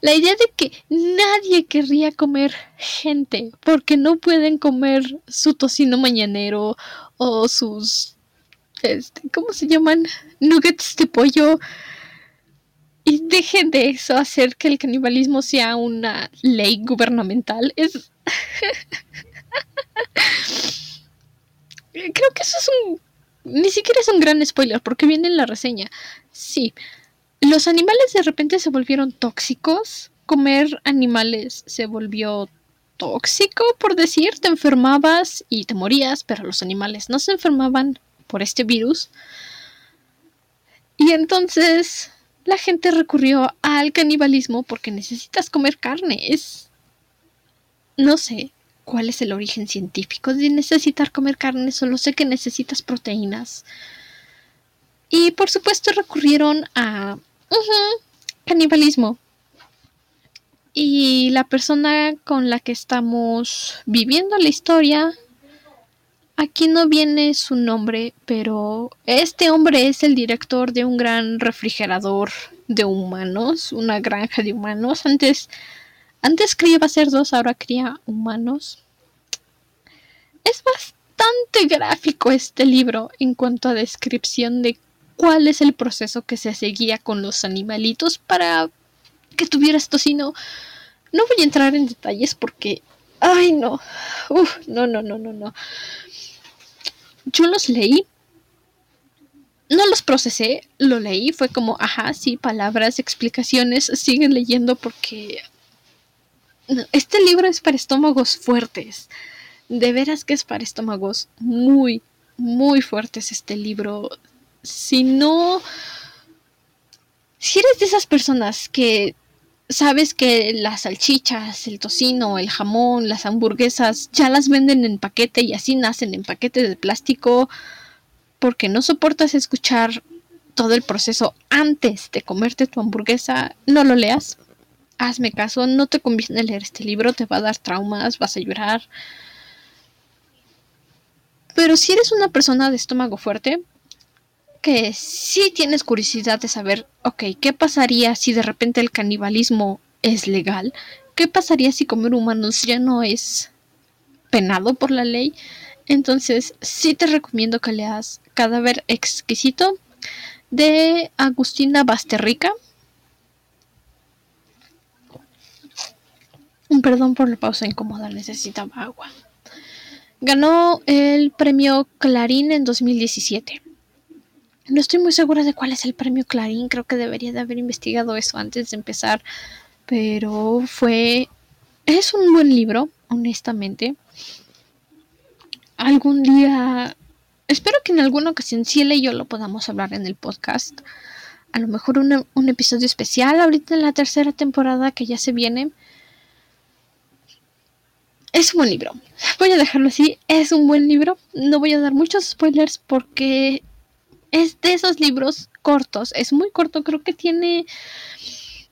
La idea de que nadie querría comer gente porque no pueden comer su tocino mañanero o sus este, ¿cómo se llaman? nuggets de pollo. Y dejen de eso hacer que el canibalismo sea una ley gubernamental. Es creo que eso es un ni siquiera es un gran spoiler porque viene en la reseña. Sí los animales de repente se volvieron tóxicos. Comer animales se volvió tóxico, por decir. Te enfermabas y te morías, pero los animales no se enfermaban por este virus. Y entonces la gente recurrió al canibalismo porque necesitas comer carne. No sé cuál es el origen científico de necesitar comer carne, solo sé que necesitas proteínas. Y por supuesto recurrieron a Canibalismo. Y la persona con la que estamos viviendo la historia, aquí no viene su nombre, pero este hombre es el director de un gran refrigerador de humanos, una granja de humanos. Antes, antes creía iba a ser dos, ahora cría humanos. Es bastante gráfico este libro en cuanto a descripción de cuál es el proceso que se seguía con los animalitos para que tuvieras tocino. No voy a entrar en detalles porque... Ay, no. Uf, no, no, no, no, no. Yo los leí. No los procesé, lo leí, fue como, ajá, sí, palabras, explicaciones, siguen leyendo porque este libro es para estómagos fuertes. De veras que es para estómagos muy, muy fuertes este libro si no... Si eres de esas personas que sabes que las salchichas, el tocino, el jamón, las hamburguesas ya las venden en paquete y así nacen en paquete de plástico porque no soportas escuchar todo el proceso antes de comerte tu hamburguesa, no lo leas. Hazme caso, no te conviene leer este libro, te va a dar traumas, vas a llorar. Pero si eres una persona de estómago fuerte, que sí tienes curiosidad de saber, ok, ¿qué pasaría si de repente el canibalismo es legal? ¿Qué pasaría si comer humanos ya no es penado por la ley? Entonces, sí te recomiendo que leas Cadáver Exquisito de Agustina Basterrica. Perdón por la pausa incómoda, necesitaba agua. Ganó el premio Clarín en 2017. No estoy muy segura de cuál es el premio Clarín, creo que debería de haber investigado eso antes de empezar, pero fue... Es un buen libro, honestamente. Algún día... Espero que en alguna ocasión si él y yo lo podamos hablar en el podcast. A lo mejor un, un episodio especial ahorita en la tercera temporada que ya se viene. Es un buen libro. Voy a dejarlo así. Es un buen libro. No voy a dar muchos spoilers porque es de esos libros cortos. Es muy corto, creo que tiene...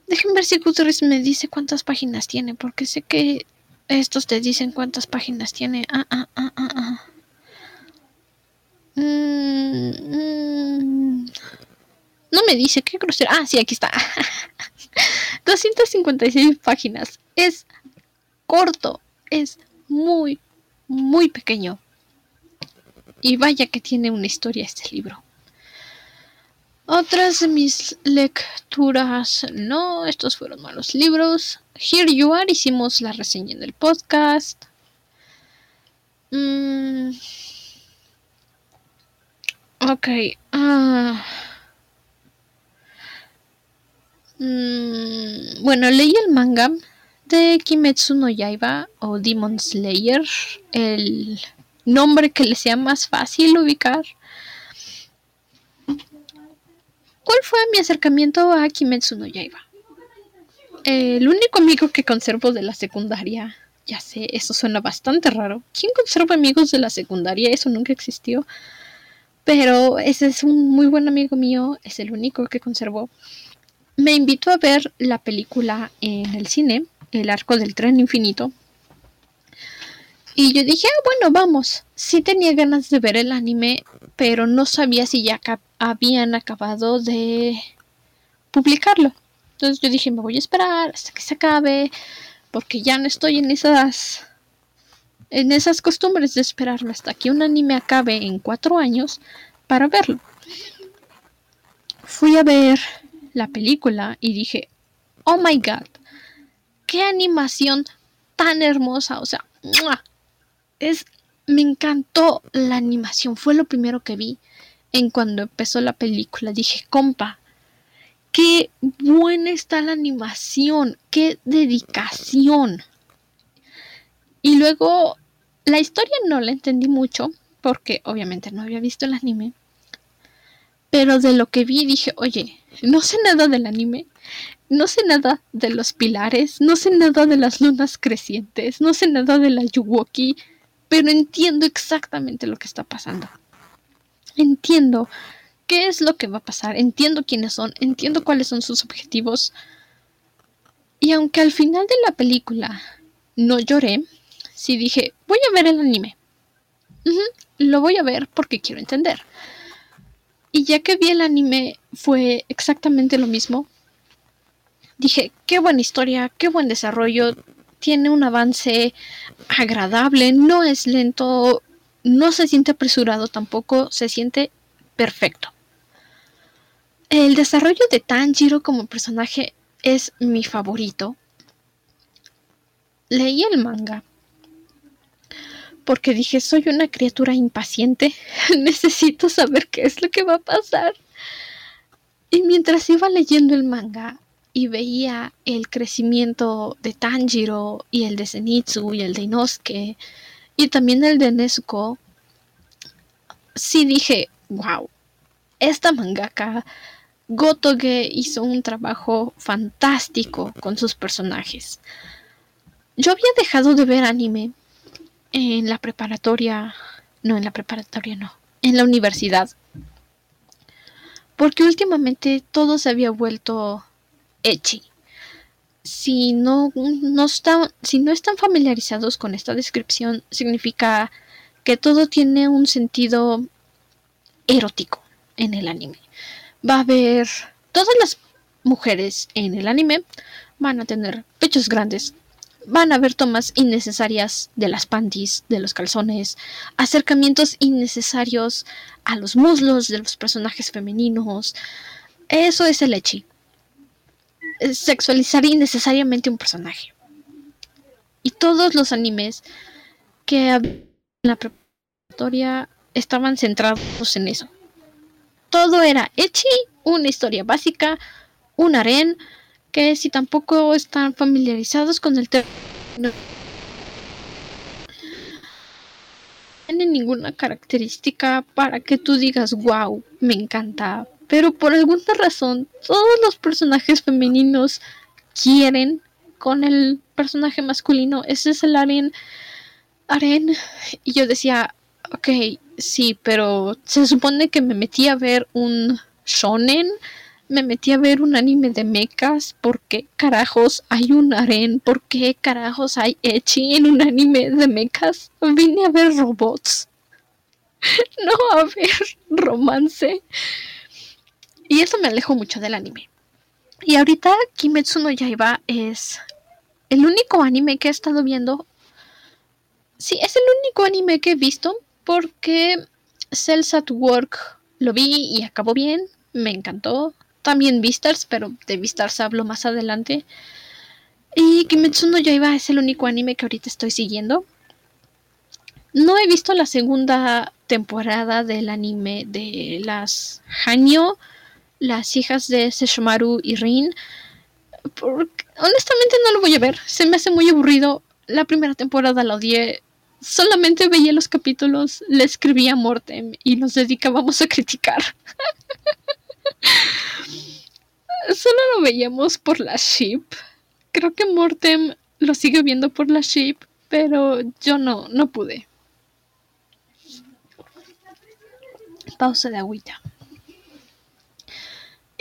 Déjenme ver si Gutierrez me dice cuántas páginas tiene, porque sé que estos te dicen cuántas páginas tiene. Ah, ah, ah, ah, ah. Mm, mm. No me dice, qué grosero. Ah, sí, aquí está. 256 páginas. Es corto. Es muy, muy pequeño. Y vaya que tiene una historia este libro. Otras de mis lecturas, no, estos fueron malos libros. Here You Are, hicimos la reseña en el podcast. Mm. Ok. Ah. Mm, bueno, leí el manga de Kimetsu no Yaiba o Demon Slayer, el nombre que le sea más fácil ubicar. ¿Cuál fue mi acercamiento a Kimetsu no Yaiba? el único amigo que conservo de la secundaria, ya sé, eso suena bastante raro. ¿Quién conserva amigos de la secundaria? Eso nunca existió. Pero ese es un muy buen amigo mío, es el único que conservo. Me invitó a ver la película en el cine, El arco del tren infinito. Y yo dije, ah, bueno, vamos. Sí tenía ganas de ver el anime, pero no sabía si ya habían acabado de publicarlo. Entonces yo dije, me voy a esperar hasta que se acabe, porque ya no estoy en esas en esas costumbres de esperarme hasta que un anime acabe en cuatro años para verlo. Fui a ver la película y dije, oh my god, qué animación tan hermosa, o sea, es me encantó la animación, fue lo primero que vi en cuando empezó la película. Dije, compa, qué buena está la animación, qué dedicación. Y luego la historia no la entendí mucho, porque obviamente no había visto el anime. Pero de lo que vi dije, oye, no sé nada del anime, no sé nada de los pilares, no sé nada de las lunas crecientes, no sé nada de la Yuwoki, pero entiendo exactamente lo que está pasando entiendo qué es lo que va a pasar, entiendo quiénes son, entiendo cuáles son sus objetivos. Y aunque al final de la película no lloré, sí dije, voy a ver el anime. lo voy a ver porque quiero entender. Y ya que vi el anime fue exactamente lo mismo. Dije, qué buena historia, qué buen desarrollo, tiene un avance agradable, no es lento, no se siente apresurado tampoco, se siente perfecto. El desarrollo de Tanjiro como personaje es mi favorito. Leí el manga porque dije, soy una criatura impaciente, necesito saber qué es lo que va a pasar. Y mientras iba leyendo el manga y veía el crecimiento de Tanjiro y el de Zenitsu y el de Inosuke y también el de Nezuko, sí dije, wow, esta mangaka Gotoge hizo un trabajo fantástico con sus personajes. Yo había dejado de ver anime en la preparatoria, no, en la preparatoria no, en la universidad. Porque últimamente todo se había vuelto echi. Si no, no si no están familiarizados con esta descripción, significa que todo tiene un sentido erótico en el anime. Va a haber todas las mujeres en el anime van a tener pechos grandes, van a haber tomas innecesarias de las panties, de los calzones, acercamientos innecesarios a los muslos de los personajes femeninos. Eso es el echi. Sexualizar innecesariamente un personaje. Y todos los animes que en la preparatoria estaban centrados en eso. Todo era echi, una historia básica, un harén, que si tampoco están familiarizados con el tema no tiene ninguna característica para que tú digas wow, me encanta. Pero por alguna razón, todos los personajes femeninos quieren con el personaje masculino. Ese es el Aren. Aren. Y yo decía, ok, sí, pero se supone que me metí a ver un shonen me metí a ver un anime de mechas. ¿Por qué carajos hay un aren? ¿Por qué carajos hay echi en un anime de mechas? Vine a ver robots. no a ver romance. Y eso me alejó mucho del anime. Y ahorita Kimetsu no Yaiba es el único anime que he estado viendo. Sí, es el único anime que he visto porque Cells at Work lo vi y acabó bien. Me encantó también Beastars, pero de Beastars hablo más adelante. Y Kimetsu no Yaiba es el único anime que ahorita estoy siguiendo. No he visto la segunda temporada del anime de las Hanyo, las hijas de Sesshomaru y Rin. honestamente no lo voy a ver, se me hace muy aburrido. La primera temporada la odié. Solamente veía los capítulos, le escribía Mortem y nos dedicábamos a criticar. Solo lo veíamos por la ship. Creo que Mortem lo sigue viendo por la ship, pero yo no, no pude. Pausa de agüita.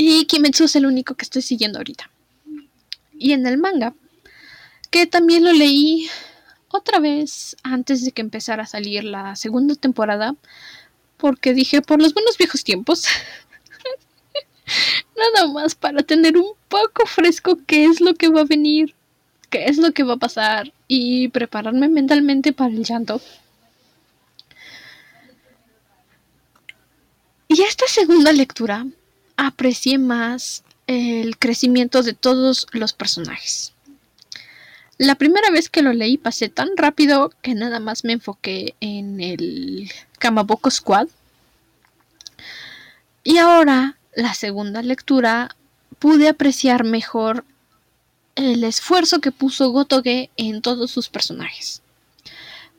Y Kimetsu es el único que estoy siguiendo ahorita. Y en el manga, que también lo leí otra vez antes de que empezara a salir la segunda temporada, porque dije, por los buenos viejos tiempos, Nada más para tener un poco fresco qué es lo que va a venir, qué es lo que va a pasar y prepararme mentalmente para el llanto. Y esta segunda lectura aprecié más el crecimiento de todos los personajes. La primera vez que lo leí pasé tan rápido que nada más me enfoqué en el Kamaboko Squad. Y ahora la segunda lectura pude apreciar mejor el esfuerzo que puso Gotoge en todos sus personajes.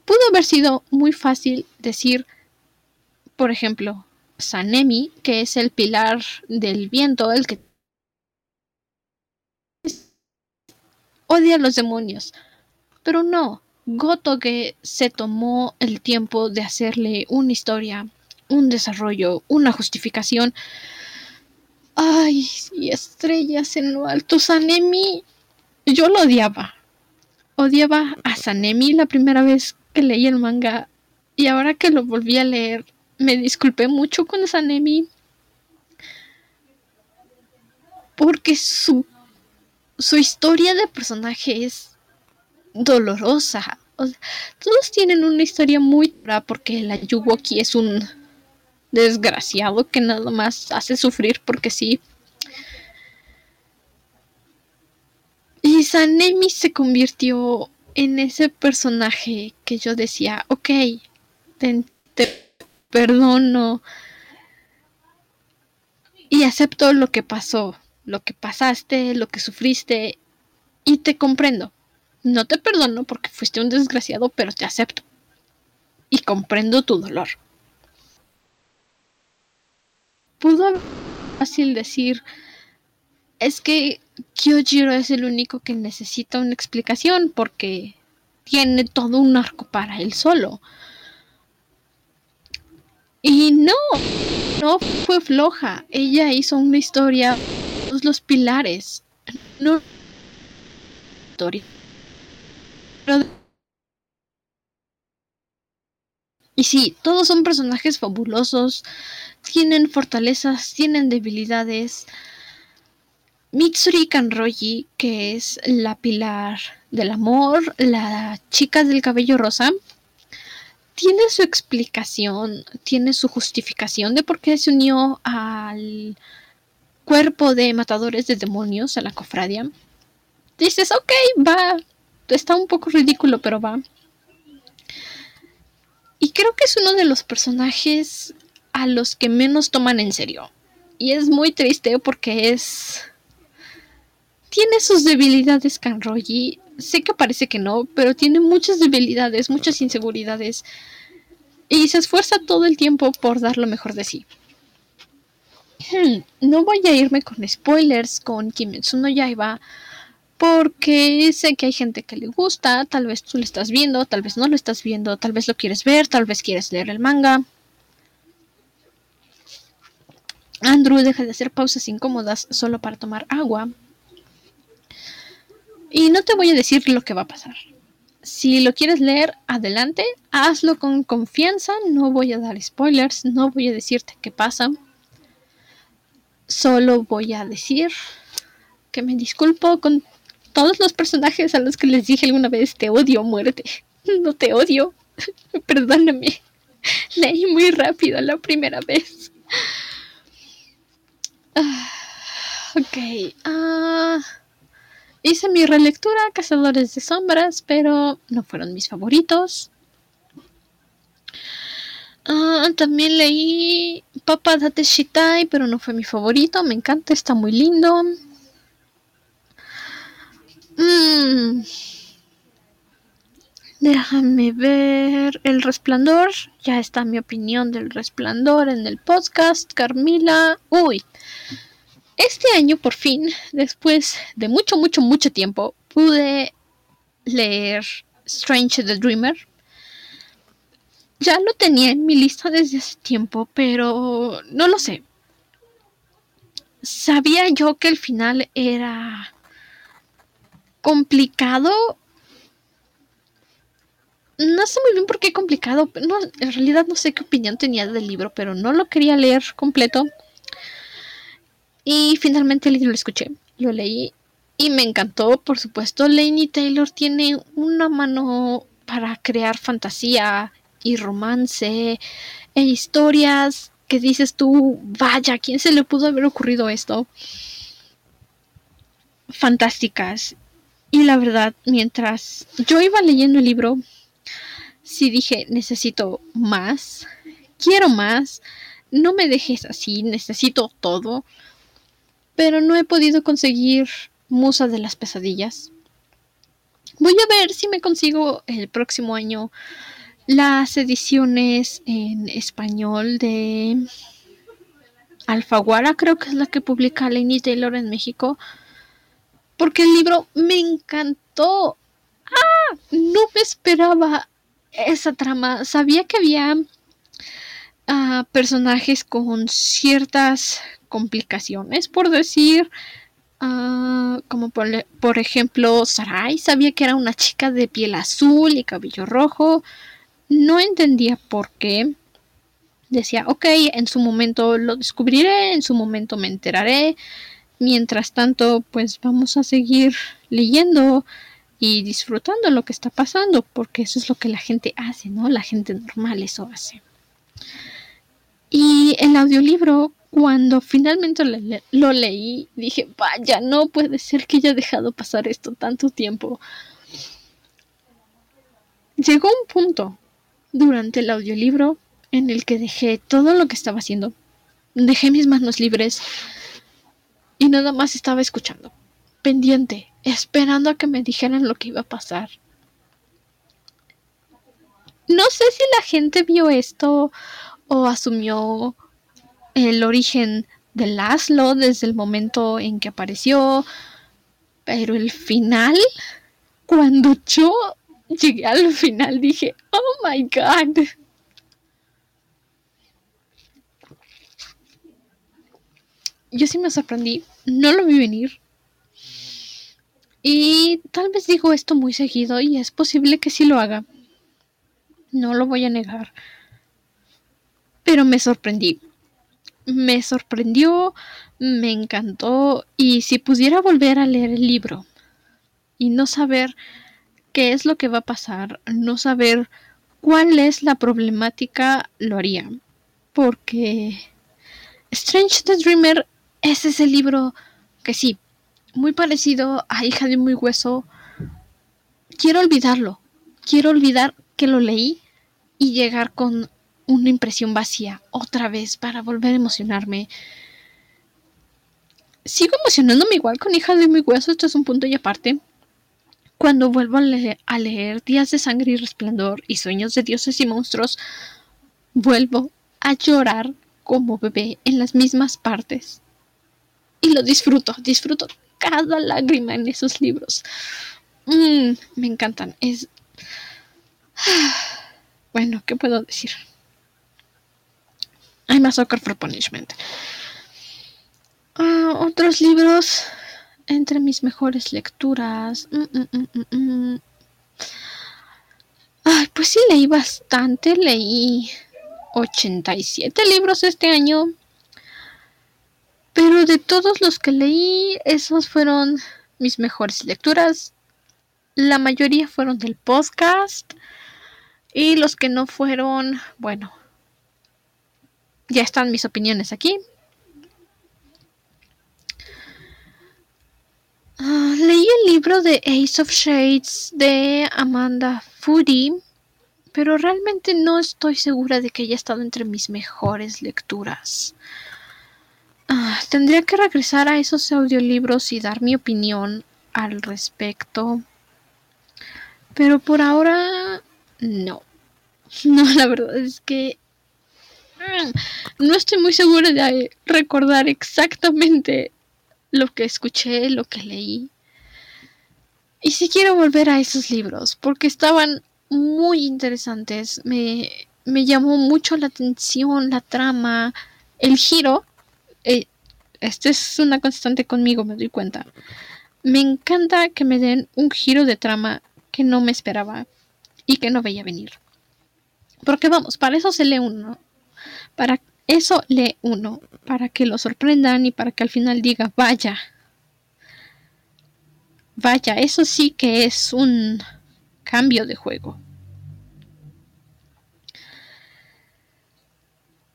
Pudo haber sido muy fácil decir, por ejemplo, Sanemi, que es el pilar del viento, el que odia a los demonios. Pero no, Gotoge se tomó el tiempo de hacerle una historia, un desarrollo, una justificación Ay, y estrellas en lo alto. Sanemi. Yo lo odiaba. Odiaba a Sanemi la primera vez que leí el manga. Y ahora que lo volví a leer, me disculpé mucho con Sanemi. Porque su, su historia de personaje es dolorosa. todos tienen una historia muy dura porque la Yuwoki es un desgraciado que nada más hace sufrir porque sí. Y Sanemi se convirtió en ese personaje que yo decía, ok, te, perdono y acepto lo que pasó, lo que pasaste, lo que sufriste y te comprendo. No te perdono porque fuiste un desgraciado, pero te acepto. Y comprendo tu dolor. pudo fácil decir, es que Kyojiro es el único que necesita una explicación porque tiene todo un arco para él solo. Y no, no fue floja. Ella hizo una historia, todos los pilares. No. Historia. Y sí, todos son personajes fabulosos, tienen fortalezas, tienen debilidades. Mitsuri Kanroji, que es la pilar del amor, la chica del cabello rosa, tiene su explicación, tiene su justificación de por qué se unió al cuerpo de matadores de demonios, a la cofradia. Dices, ok, va, está un poco ridículo, pero va. Y creo que es uno de los personajes a los que menos toman en serio. Y es muy triste porque es... Tiene sus debilidades Kanroji. Sé que parece que no, pero tiene muchas debilidades, muchas inseguridades. Y se esfuerza todo el tiempo por dar lo mejor de sí. Hmm, no voy a irme con spoilers con Kimetsu no Yaiba porque sé que hay gente que le gusta, tal vez tú lo estás viendo, tal vez no lo estás viendo, tal vez lo quieres ver, tal vez quieres leer el manga. Andrew deja de hacer pausas incómodas solo para tomar agua. Y no te voy a decir lo que va a pasar. Si lo quieres leer, adelante, hazlo con confianza, no voy a dar spoilers, no voy a decirte qué pasa. Solo voy a decir que me disculpo con todos los personajes a los que les dije alguna vez te odio muerte. No te odio. Perdóname. Leí muy rápido la primera vez. Ah, ok. Ah, hice mi relectura Cazadores de Sombras, pero no fueron mis favoritos. Ah, también leí Papa Date Shitai, pero no fue mi favorito. Me encanta, está muy lindo. Mm. Déjame ver El Resplandor. Ya está mi opinión del Resplandor en el podcast. Carmila. Uy. Este año por fin, después de mucho, mucho, mucho tiempo, pude leer Strange the Dreamer. Ya lo tenía en mi lista desde hace tiempo, pero no lo sé. Sabía yo que el final era complicado. No sé muy bien por qué complicado. No, en realidad no sé qué opinión tenía del libro, pero no lo quería leer completo. Y finalmente lo escuché, lo leí y me encantó. Por supuesto, Lainey Taylor tiene una mano para crear fantasía y romance e historias que dices tú, vaya, ¿quién se le pudo haber ocurrido esto? Fantásticas. Y la verdad, mientras yo iba leyendo el libro, sí dije, necesito más, quiero más, no me dejes así, necesito todo, pero no he podido conseguir Musa de las Pesadillas. Voy a ver si me consigo el próximo año las ediciones en español de Alfaguara, creo que es la que publica Lainey Taylor en México porque el libro me encantó. ¡Ah! No me esperaba esa trama. Sabía que había ah, personajes con ciertas complicaciones, por decir. Ah, como por, por, ejemplo Sarai, sabía que era una chica de piel azul y cabello rojo. No entendía por qué. Decía, ok, en su momento lo descubriré, en su momento me enteraré. Mientras tanto, pues vamos a seguir leyendo y disfrutando lo que está pasando, porque eso es lo que la gente hace, ¿no? La gente normal eso hace. Y el audiolibro, cuando finalmente lo, leí, dije, vaya, no puede ser que haya dejado pasar esto tanto tiempo. Llegó un punto durante el audiolibro en el que dejé todo lo que estaba haciendo, dejé mis manos libres, y nada más estaba escuchando, pendiente, esperando a que me dijeran lo que iba a pasar. No sé si la gente vio esto o asumió el origen de Laszlo desde el momento en que apareció, pero el final, cuando yo llegué al final dije, oh my god. Yo sí me sorprendí, no lo vi venir. Y tal vez digo esto muy seguido y es posible que sí lo haga. No lo voy a negar. Pero me sorprendí. Me sorprendió, me encantó y si pudiera volver a leer el libro y no saber qué es lo que va a pasar, no saber cuál es la problemática, lo haría. Porque Strange the Dreamer es ese libro que sí, muy parecido a Hija de muy hueso. Quiero olvidarlo. Quiero olvidar que lo leí y llegar con una impresión vacía otra vez para volver a emocionarme. Sigo emocionándome igual con Hija de muy hueso, esto es un punto y aparte. Cuando vuelvo a leer, a leer Días de Sangre y Resplandor y Sueños de Dioses y Monstruos, vuelvo a llorar como bebé en las mismas partes. Y lo disfruto, disfruto cada lágrima en esos libros. Mm, me encantan. Es. Bueno, ¿qué puedo decir? A Soccer for Punishment. Ah, otros libros entre mis mejores lecturas. Mm, mm, mm, Ay, pues sí, leí bastante. Leí 87 libros este año. Pero de todos los que leí, esos fueron mis mejores lecturas. La mayoría fueron del podcast. Y los que no fueron, bueno, ya están mis opiniones aquí. Ah, leí el libro de Ace of Shades de Amanda Foody, pero realmente no estoy segura de que haya estado entre mis mejores lecturas. Ah, tendría que regresar a esos audiolibros y dar mi opinión al respecto. Pero por ahora no. No, la verdad es que no estoy muy segura de recordar exactamente lo que escuché, lo que leí. Y si quiero volver a esos libros, porque estaban muy interesantes. Me, me llamó mucho la atención, la trama, el giro eh, esto es una constante conmigo, me doy cuenta. Me encanta que me den un giro de trama que no me esperaba y que no veía venir. Porque vamos, para eso se lee uno. Para eso lee uno. Para que lo sorprendan y para que al final diga, vaya. Vaya, eso sí que es un cambio de juego.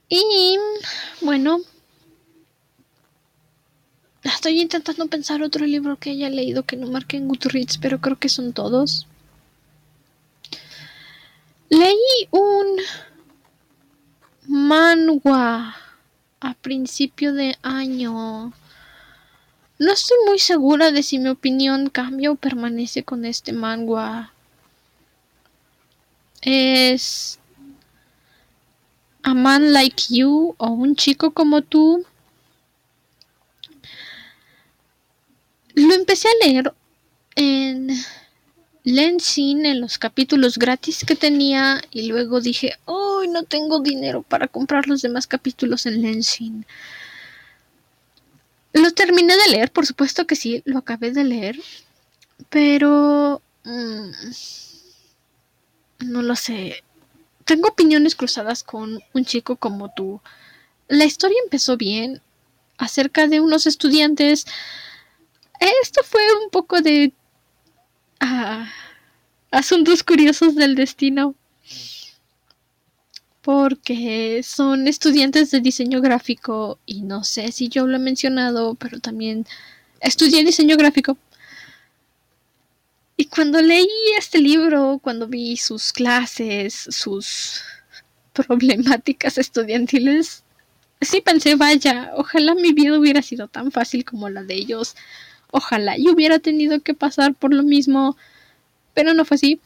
Y bueno, Estoy intentando pensar otro libro que haya leído que no marque en Goodreads, pero creo que son todos. Leí un manhwa a principio de año. No estoy muy segura de si mi opinión cambia o permanece con este manhwa. Es A Man Like You o Un chico como tú Lo empecé a leer en Lensing, en los capítulos gratis que tenía, y luego dije, ¡ay, no tengo dinero para comprar los demás capítulos en Lensing! Lo terminé de leer, por supuesto que sí, lo acabé de leer, pero... Mm, no lo sé. Tengo opiniones cruzadas con un chico como tú. La historia empezó bien, acerca de unos estudiantes esto fue un poco de ah, asuntos curiosos del destino. Porque son estudiantes de diseño gráfico y no sé si yo lo he mencionado, pero también estudié diseño gráfico. Y cuando leí este libro, cuando vi sus clases, sus problemáticas estudiantiles, sí pensé, vaya, ojalá mi vida hubiera sido tan fácil como la de ellos. Ojalá yo hubiera tenido que pasar por lo mismo, pero no fue así.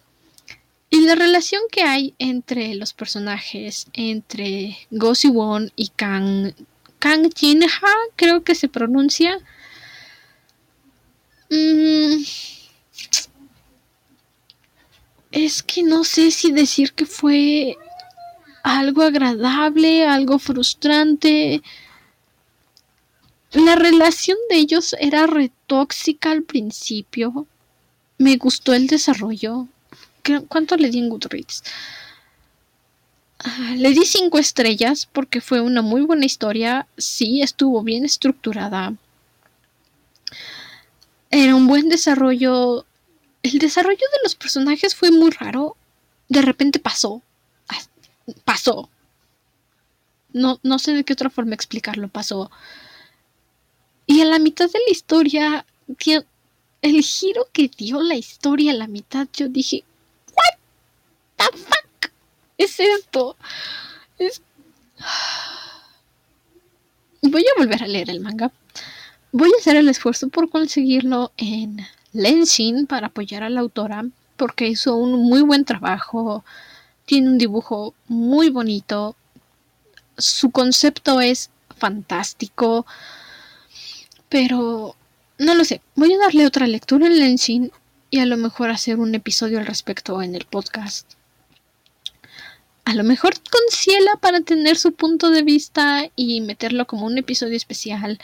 Y la relación que hay entre los personajes, entre Go Won y Kang, Kang Jinha, creo que se pronuncia. Mm, es que no sé si decir que fue algo agradable, algo frustrante. La relación de ellos era retóxica al principio. Me gustó el desarrollo. ¿Cuánto le di en Goodreads? Ah, le di cinco estrellas porque fue una muy buena historia. Sí, estuvo bien estructurada. Era un buen desarrollo. El desarrollo de los personajes fue muy raro. De repente pasó. Pasó. No, no sé de qué otra forma explicarlo. Pasó. Y a la mitad de la historia, el giro que dio la historia a la mitad, yo dije, ¿What the fuck es esto? Voy a volver a leer el manga. Voy a hacer el esfuerzo por conseguirlo en Lenshin para apoyar a la autora, porque hizo un muy buen trabajo. Tiene un dibujo muy bonito. Su concepto es fantástico. Pero no lo sé. Voy a darle otra lectura en Lenshin y a lo mejor hacer un episodio al respecto en el podcast. A lo mejor con Ciela para tener su punto de vista y meterlo como un episodio especial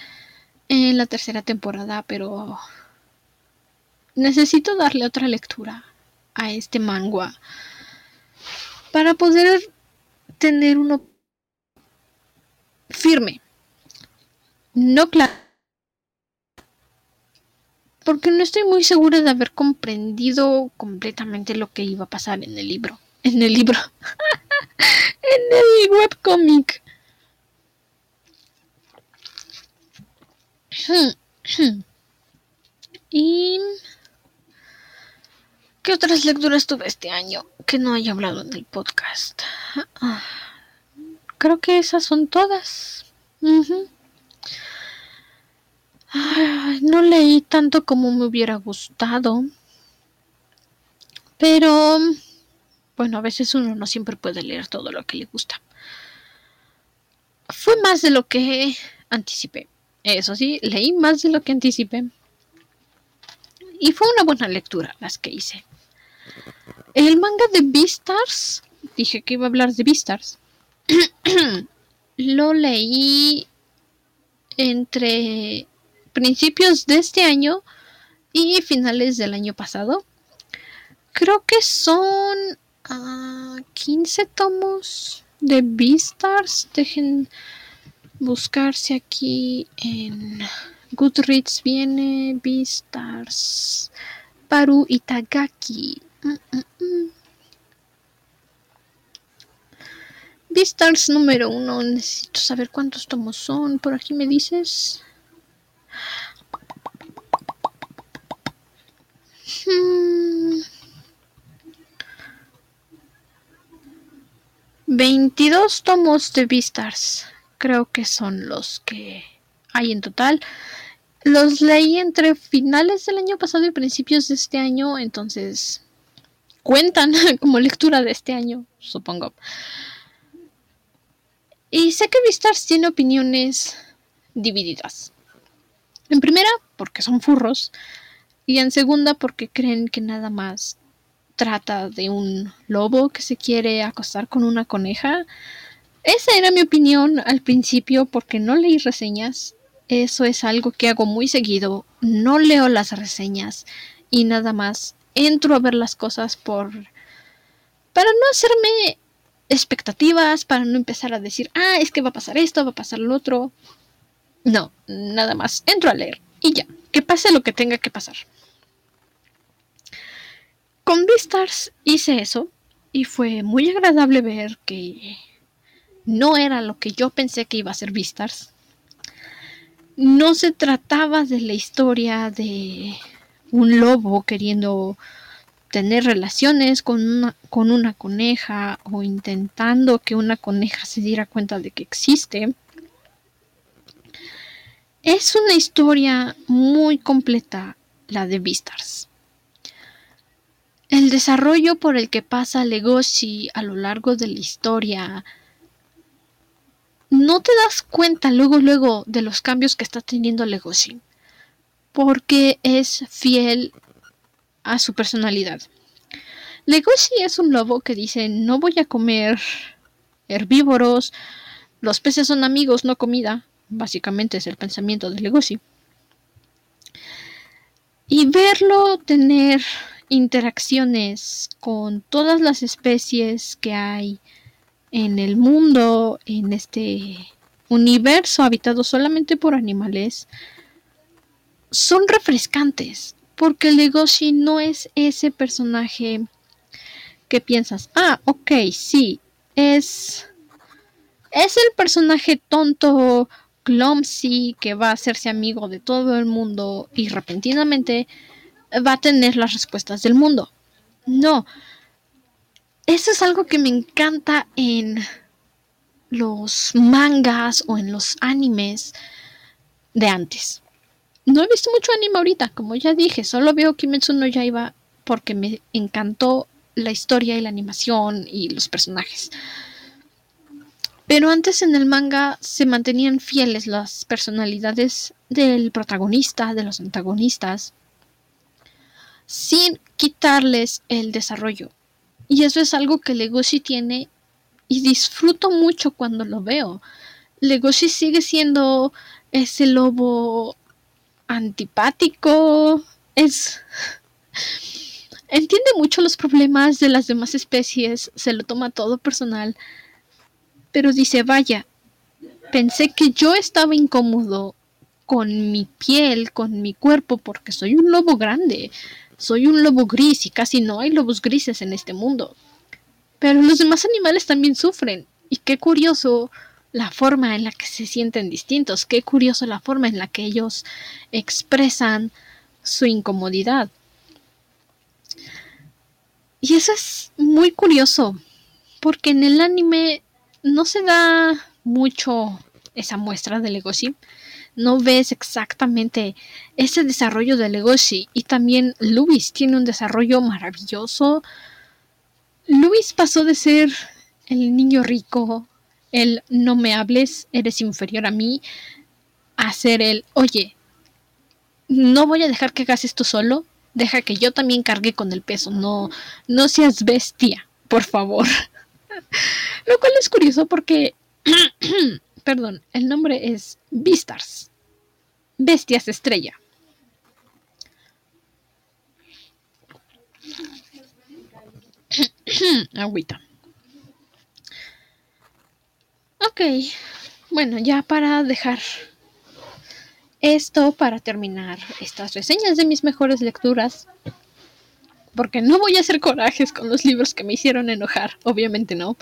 en la tercera temporada, pero necesito darle otra lectura a este manga para poder tener uno firme. No claro porque no estoy muy segura de haber comprendido completamente lo que iba a pasar en el libro. En el libro. en el webcomic. y... ¿Qué otras lecturas tuve este año que no haya hablado en el podcast? Ah, creo que esas son todas no leí tanto como me hubiera gustado. Pero, bueno, a veces uno no siempre puede leer todo lo que le gusta. Fue más de lo que anticipé. Eso sí, leí más de lo que anticipé. Y fue una buena lectura las que hice. El manga de Beastars, dije que iba a hablar de Beastars, lo leí entre principios de este año y finales del año pasado. Creo que son 15 ah, tomos de Beastars. Dejen buscarse aquí en Goodreads. Viene Beastars. Paru Itagaki. Mm, mm, mm. Beastars número uno. Necesito saber cuántos tomos son. Por aquí me dices. 22 tomos de Beastars. Creo que son los que hay en total. Los leí entre finales del año pasado y principios de este año, entonces cuentan como lectura de este año, supongo. Y sé que Beastars tiene opiniones divididas. En primera, porque son furros. Y en segunda, porque creen que nada más trata de un lobo que se quiere acostar con una coneja. Esa era mi opinión al principio porque no leí reseñas. Eso es algo que hago muy seguido. No leo las reseñas y nada más entro a ver las cosas por... para no hacerme expectativas, para no empezar a decir, ah, es que va a pasar esto, va a pasar lo otro. No, nada más. Entro a leer y ya. Que pase lo que tenga que pasar. Con Beastars hice eso y fue muy agradable ver que no era lo que yo pensé que iba a ser Beastars. No se trataba de la historia de un lobo queriendo tener relaciones con una, con una coneja o intentando que una coneja se diera cuenta de que existe. Es una historia muy completa la de Beastars. El desarrollo por el que pasa Legoshi a lo largo de la historia no te das cuenta luego, luego de los cambios que está teniendo Legoshi. Porque es fiel a su personalidad. Legoshi es un lobo que dice no voy a comer herbívoros, los peces son amigos, no comida. Básicamente es el pensamiento de Legoshi. Y verlo tener interacciones con todas las especies que hay en el mundo, en este universo habitado solamente por animales, son refrescantes, porque Legoshi no es ese personaje que piensas, ah, ok, sí, es... Es el personaje tonto, clumsy, que va a hacerse amigo de todo el mundo y repentinamente va a tener las respuestas del mundo. No. Eso es algo que me encanta en los mangas o en los animes de antes. No he visto mucho anime ahorita, como ya dije, solo veo Kimetsu no Yaiba porque me encantó la historia y la animación y los personajes. Pero antes en el manga se mantenían fieles las personalidades del protagonista, de los antagonistas, sin quitarles el desarrollo. Y eso es algo que Legoshi tiene y disfruto mucho cuando lo veo. Legoshi sigue siendo ese lobo antipático, es entiende mucho los problemas de las demás especies, se lo toma todo personal, pero dice, vaya, pensé que yo estaba incómodo con mi piel, con mi cuerpo, porque soy un lobo grande, soy un lobo gris y casi no hay lobos grises en este mundo. Pero los demás animales también sufren, y qué curioso la forma en la que se sienten distintos, qué curioso la forma en la que ellos expresan su incomodidad. Y eso es muy curioso, porque en el anime no se da mucho esa muestra de Legoshi. No ves exactamente ese desarrollo de Legoshi. Y también Luis tiene un desarrollo maravilloso. Luis pasó de ser el niño rico, el no me hables, eres inferior a mí, a ser el, oye, no voy a dejar que hagas esto solo, deja que yo también cargue con el peso, no, no seas bestia, por favor. Lo cual es curioso porque, perdón, el nombre es Beastars, bestias estrella. Agüita. Ok, bueno, ya para dejar esto para terminar estas reseñas de mis mejores lecturas. Porque no voy a hacer corajes con los libros que me hicieron enojar, obviamente no.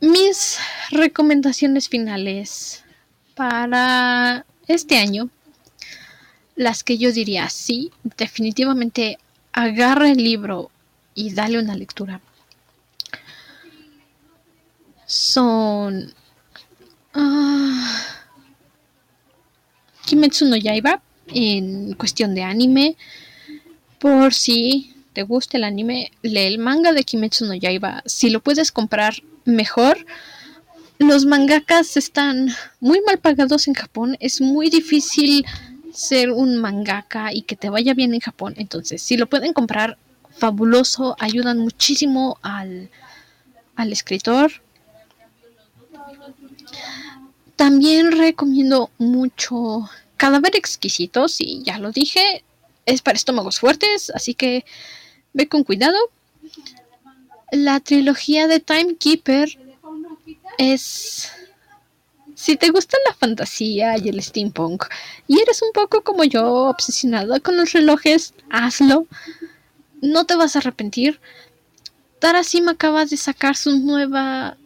Mis recomendaciones finales para este año, las que yo diría sí, definitivamente agarra el libro y dale una lectura. Son... Ah, Kimetsu no Yaiba en cuestión de anime. Por si te gusta el anime, lee el manga de Kimetsu no Yaiba. Si lo puedes comprar mejor. Los mangakas están muy mal pagados en Japón. Es muy difícil ser un mangaka y que te vaya bien en Japón. Entonces, si lo pueden comprar, fabuloso. Ayudan muchísimo al, al escritor. También recomiendo mucho Cadáver Exquisito, sí, ya lo dije, es para estómagos fuertes, así que ve con cuidado. La trilogía de Timekeeper es... Si te gusta la fantasía y el steampunk y eres un poco como yo obsesionado con los relojes, hazlo. No te vas a arrepentir. Tarasima acaba de sacar su nueva...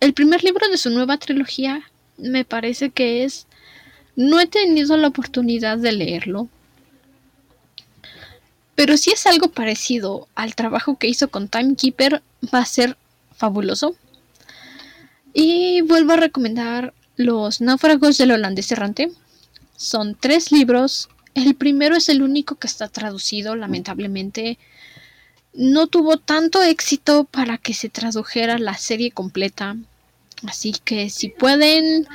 El primer libro de su nueva trilogía me parece que es no he tenido la oportunidad de leerlo, pero si es algo parecido al trabajo que hizo con Timekeeper, va a ser fabuloso. Y vuelvo a recomendar Los náufragos del holandés errante. Son tres libros. El primero es el único que está traducido, lamentablemente. No tuvo tanto éxito para que se tradujera la serie completa. Así que si pueden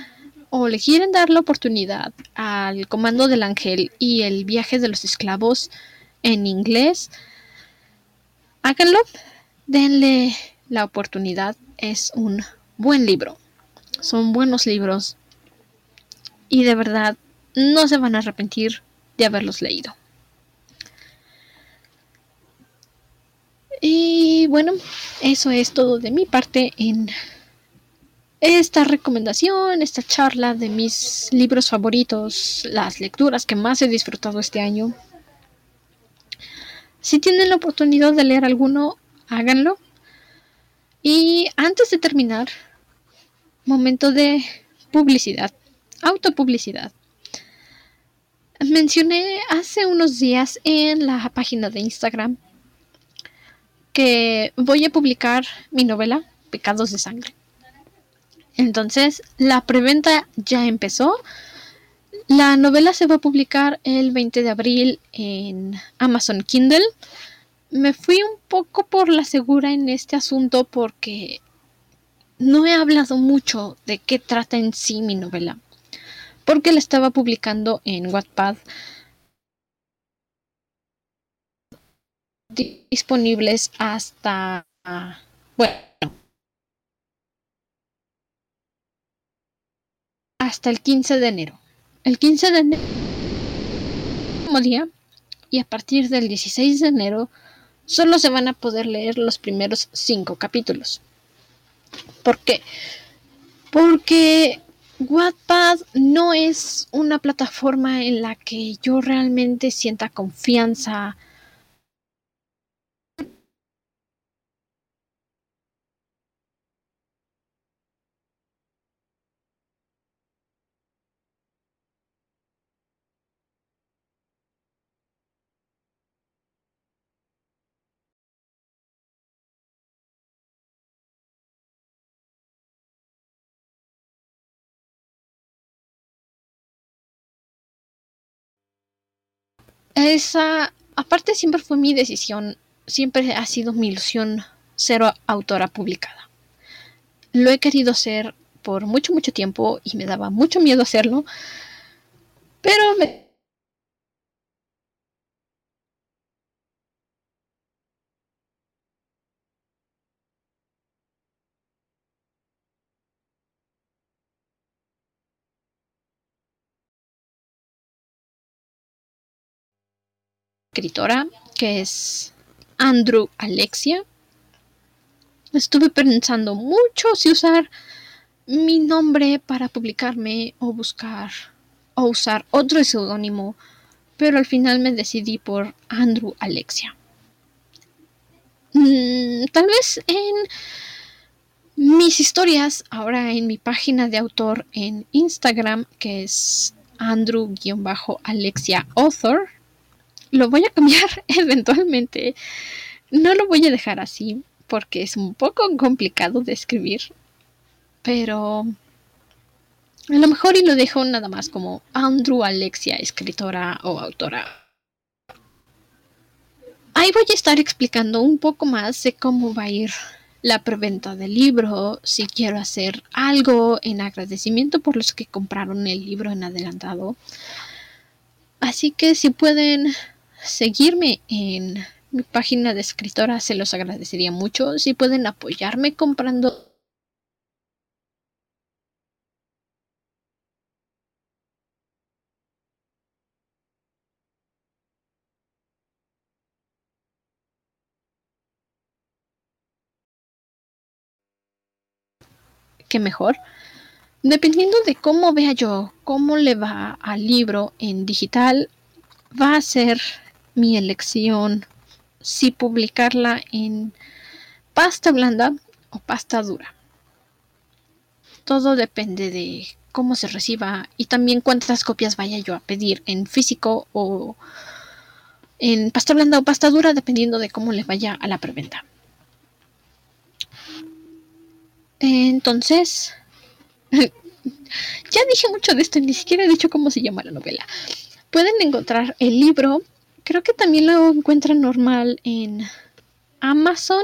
o le quieren dar la oportunidad al Comando del Ángel y el viaje de los esclavos en inglés, háganlo, denle la oportunidad. Es un buen libro. Son buenos libros. Y de verdad no se van a arrepentir de haberlos leído. Y bueno, eso es todo de mi parte en esta recomendación, esta charla de mis libros favoritos, las lecturas que más he disfrutado este año. Si tienen la oportunidad de leer alguno, háganlo. Y antes de terminar, momento de publicidad, autopublicidad. Mencioné hace unos días en la página de Instagram que voy a publicar mi novela Pecados de Sangre. Entonces, la preventa ya empezó. La novela se va a publicar el 20 de abril en Amazon Kindle. Me fui un poco por la segura en este asunto porque no he hablado mucho de qué trata en sí mi novela. Porque la estaba publicando en Wattpad. disponibles hasta bueno hasta el 15 de enero. El 15 de enero día y a partir del 16 de enero solo se van a poder leer los primeros cinco capítulos. ¿Por qué? Porque Wattpad no es una plataforma en la que yo realmente sienta confianza Esa, aparte siempre fue mi decisión, siempre ha sido mi ilusión ser autora publicada. Lo he querido ser por mucho, mucho tiempo y me daba mucho miedo hacerlo, pero me escritora, que es Andrew Alexia. Estuve pensando mucho si usar mi nombre para publicarme o buscar o usar otro seudónimo, pero al final me decidí por Andrew Alexia. Mm, tal vez en mis historias, ahora en mi página de autor en Instagram, que es Andrew-Alexia Author, lo voy a cambiar eventualmente. No lo voy a dejar así porque es un poco complicado de escribir. Pero a lo mejor y lo dejo nada más como Andrew Alexia, escritora o autora. Ahí voy a estar explicando un poco más de cómo va a ir la preventa del libro, si quiero hacer algo en agradecimiento por los que compraron el libro en adelantado. Así que si pueden seguirme en mi página de escritora, se los agradecería mucho. Si pueden apoyarme comprando que mejor. Dependiendo de cómo vea yo, cómo le va al libro en digital, va a ser mi elección si publicarla en pasta blanda o pasta dura. Todo depende de cómo se reciba y también cuántas copias vaya yo a pedir en físico o en pasta blanda o pasta dura dependiendo de cómo le vaya a la preventa. Entonces, ya dije mucho de esto, ni siquiera he dicho cómo se llama la novela. Pueden encontrar el libro Creo que también lo encuentran normal en Amazon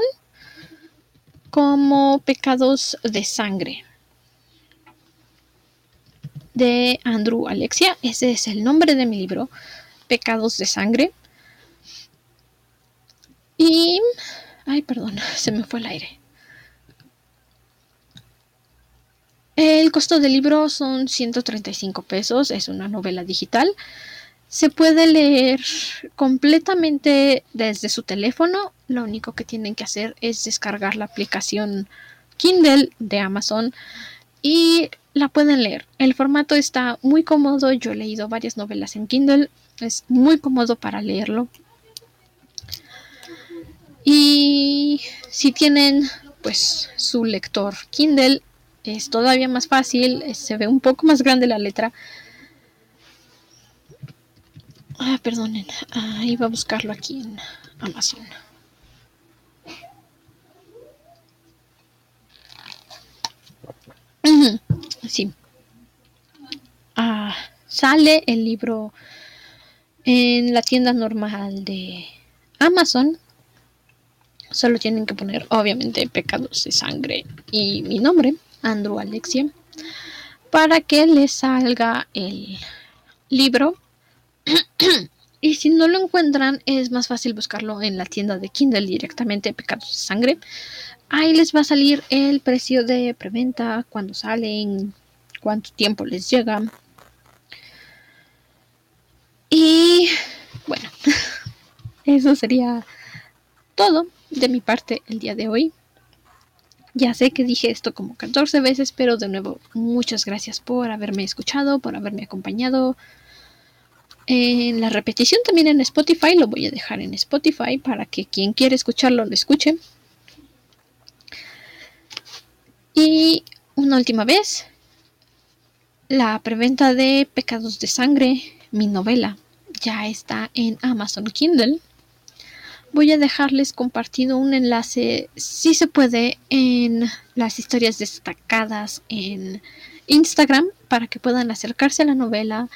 como pecados de sangre. de Andrew Alexia. Ese es el nombre de mi libro, Pecados de Sangre. Y... Ay, perdón, se me fue el aire. El costo del libro son 135 pesos, es una novela digital. Se puede leer completamente desde su teléfono. Lo único que tienen que hacer es descargar la aplicación Kindle de Amazon y la pueden leer. El formato está muy cómodo. Yo he leído varias novelas en Kindle. Es muy cómodo para leerlo. Y si tienen pues su lector Kindle es todavía más fácil, se ve un poco más grande la letra. Ah, perdonen, ah, iba a buscarlo aquí en Amazon. Sí. Ah, sale el libro en la tienda normal de Amazon. Solo tienen que poner, obviamente, pecados de sangre y mi nombre. Andrew Alexia, para que le salga el libro. Y si no lo encuentran, es más fácil buscarlo en la tienda de Kindle directamente, Pecados de Sangre. Ahí les va a salir el precio de preventa, cuando salen, cuánto tiempo les llega. Y bueno, eso sería todo de mi parte el día de hoy. Ya sé que dije esto como 14 veces, pero de nuevo, muchas gracias por haberme escuchado, por haberme acompañado. En la repetición también en Spotify, lo voy a dejar en Spotify para que quien quiera escucharlo lo escuche. Y una última vez, la preventa de Pecados de Sangre, mi novela, ya está en Amazon Kindle voy a dejarles compartido un enlace, si se puede, en las historias destacadas en Instagram para que puedan acercarse a la novela.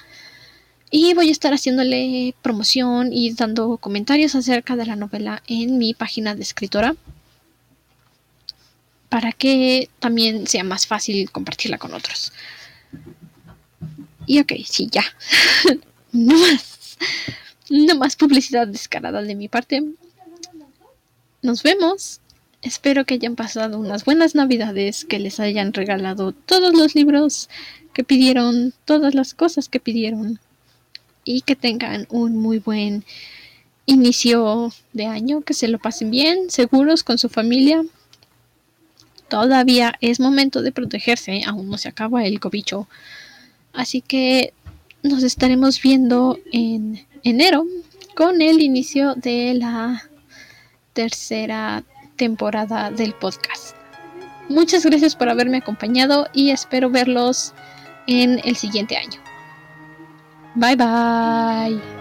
Y voy a estar haciéndole promoción y dando comentarios acerca de la novela en mi página de escritora. Para que también sea más fácil compartirla con otros. Y ok, sí, ya. no más. No más publicidad descarada de mi parte. Nos vemos. Espero que hayan pasado unas buenas navidades, que les hayan regalado todos los libros que pidieron, todas las cosas que pidieron y que tengan un muy buen inicio de año, que se lo pasen bien, seguros con su familia. Todavía es momento de protegerse, aún no se acaba el cobicho. Así que nos estaremos viendo en enero con el inicio de la tercera temporada del podcast. Muchas gracias por haberme acompañado y espero verlos en el siguiente año. 拜拜。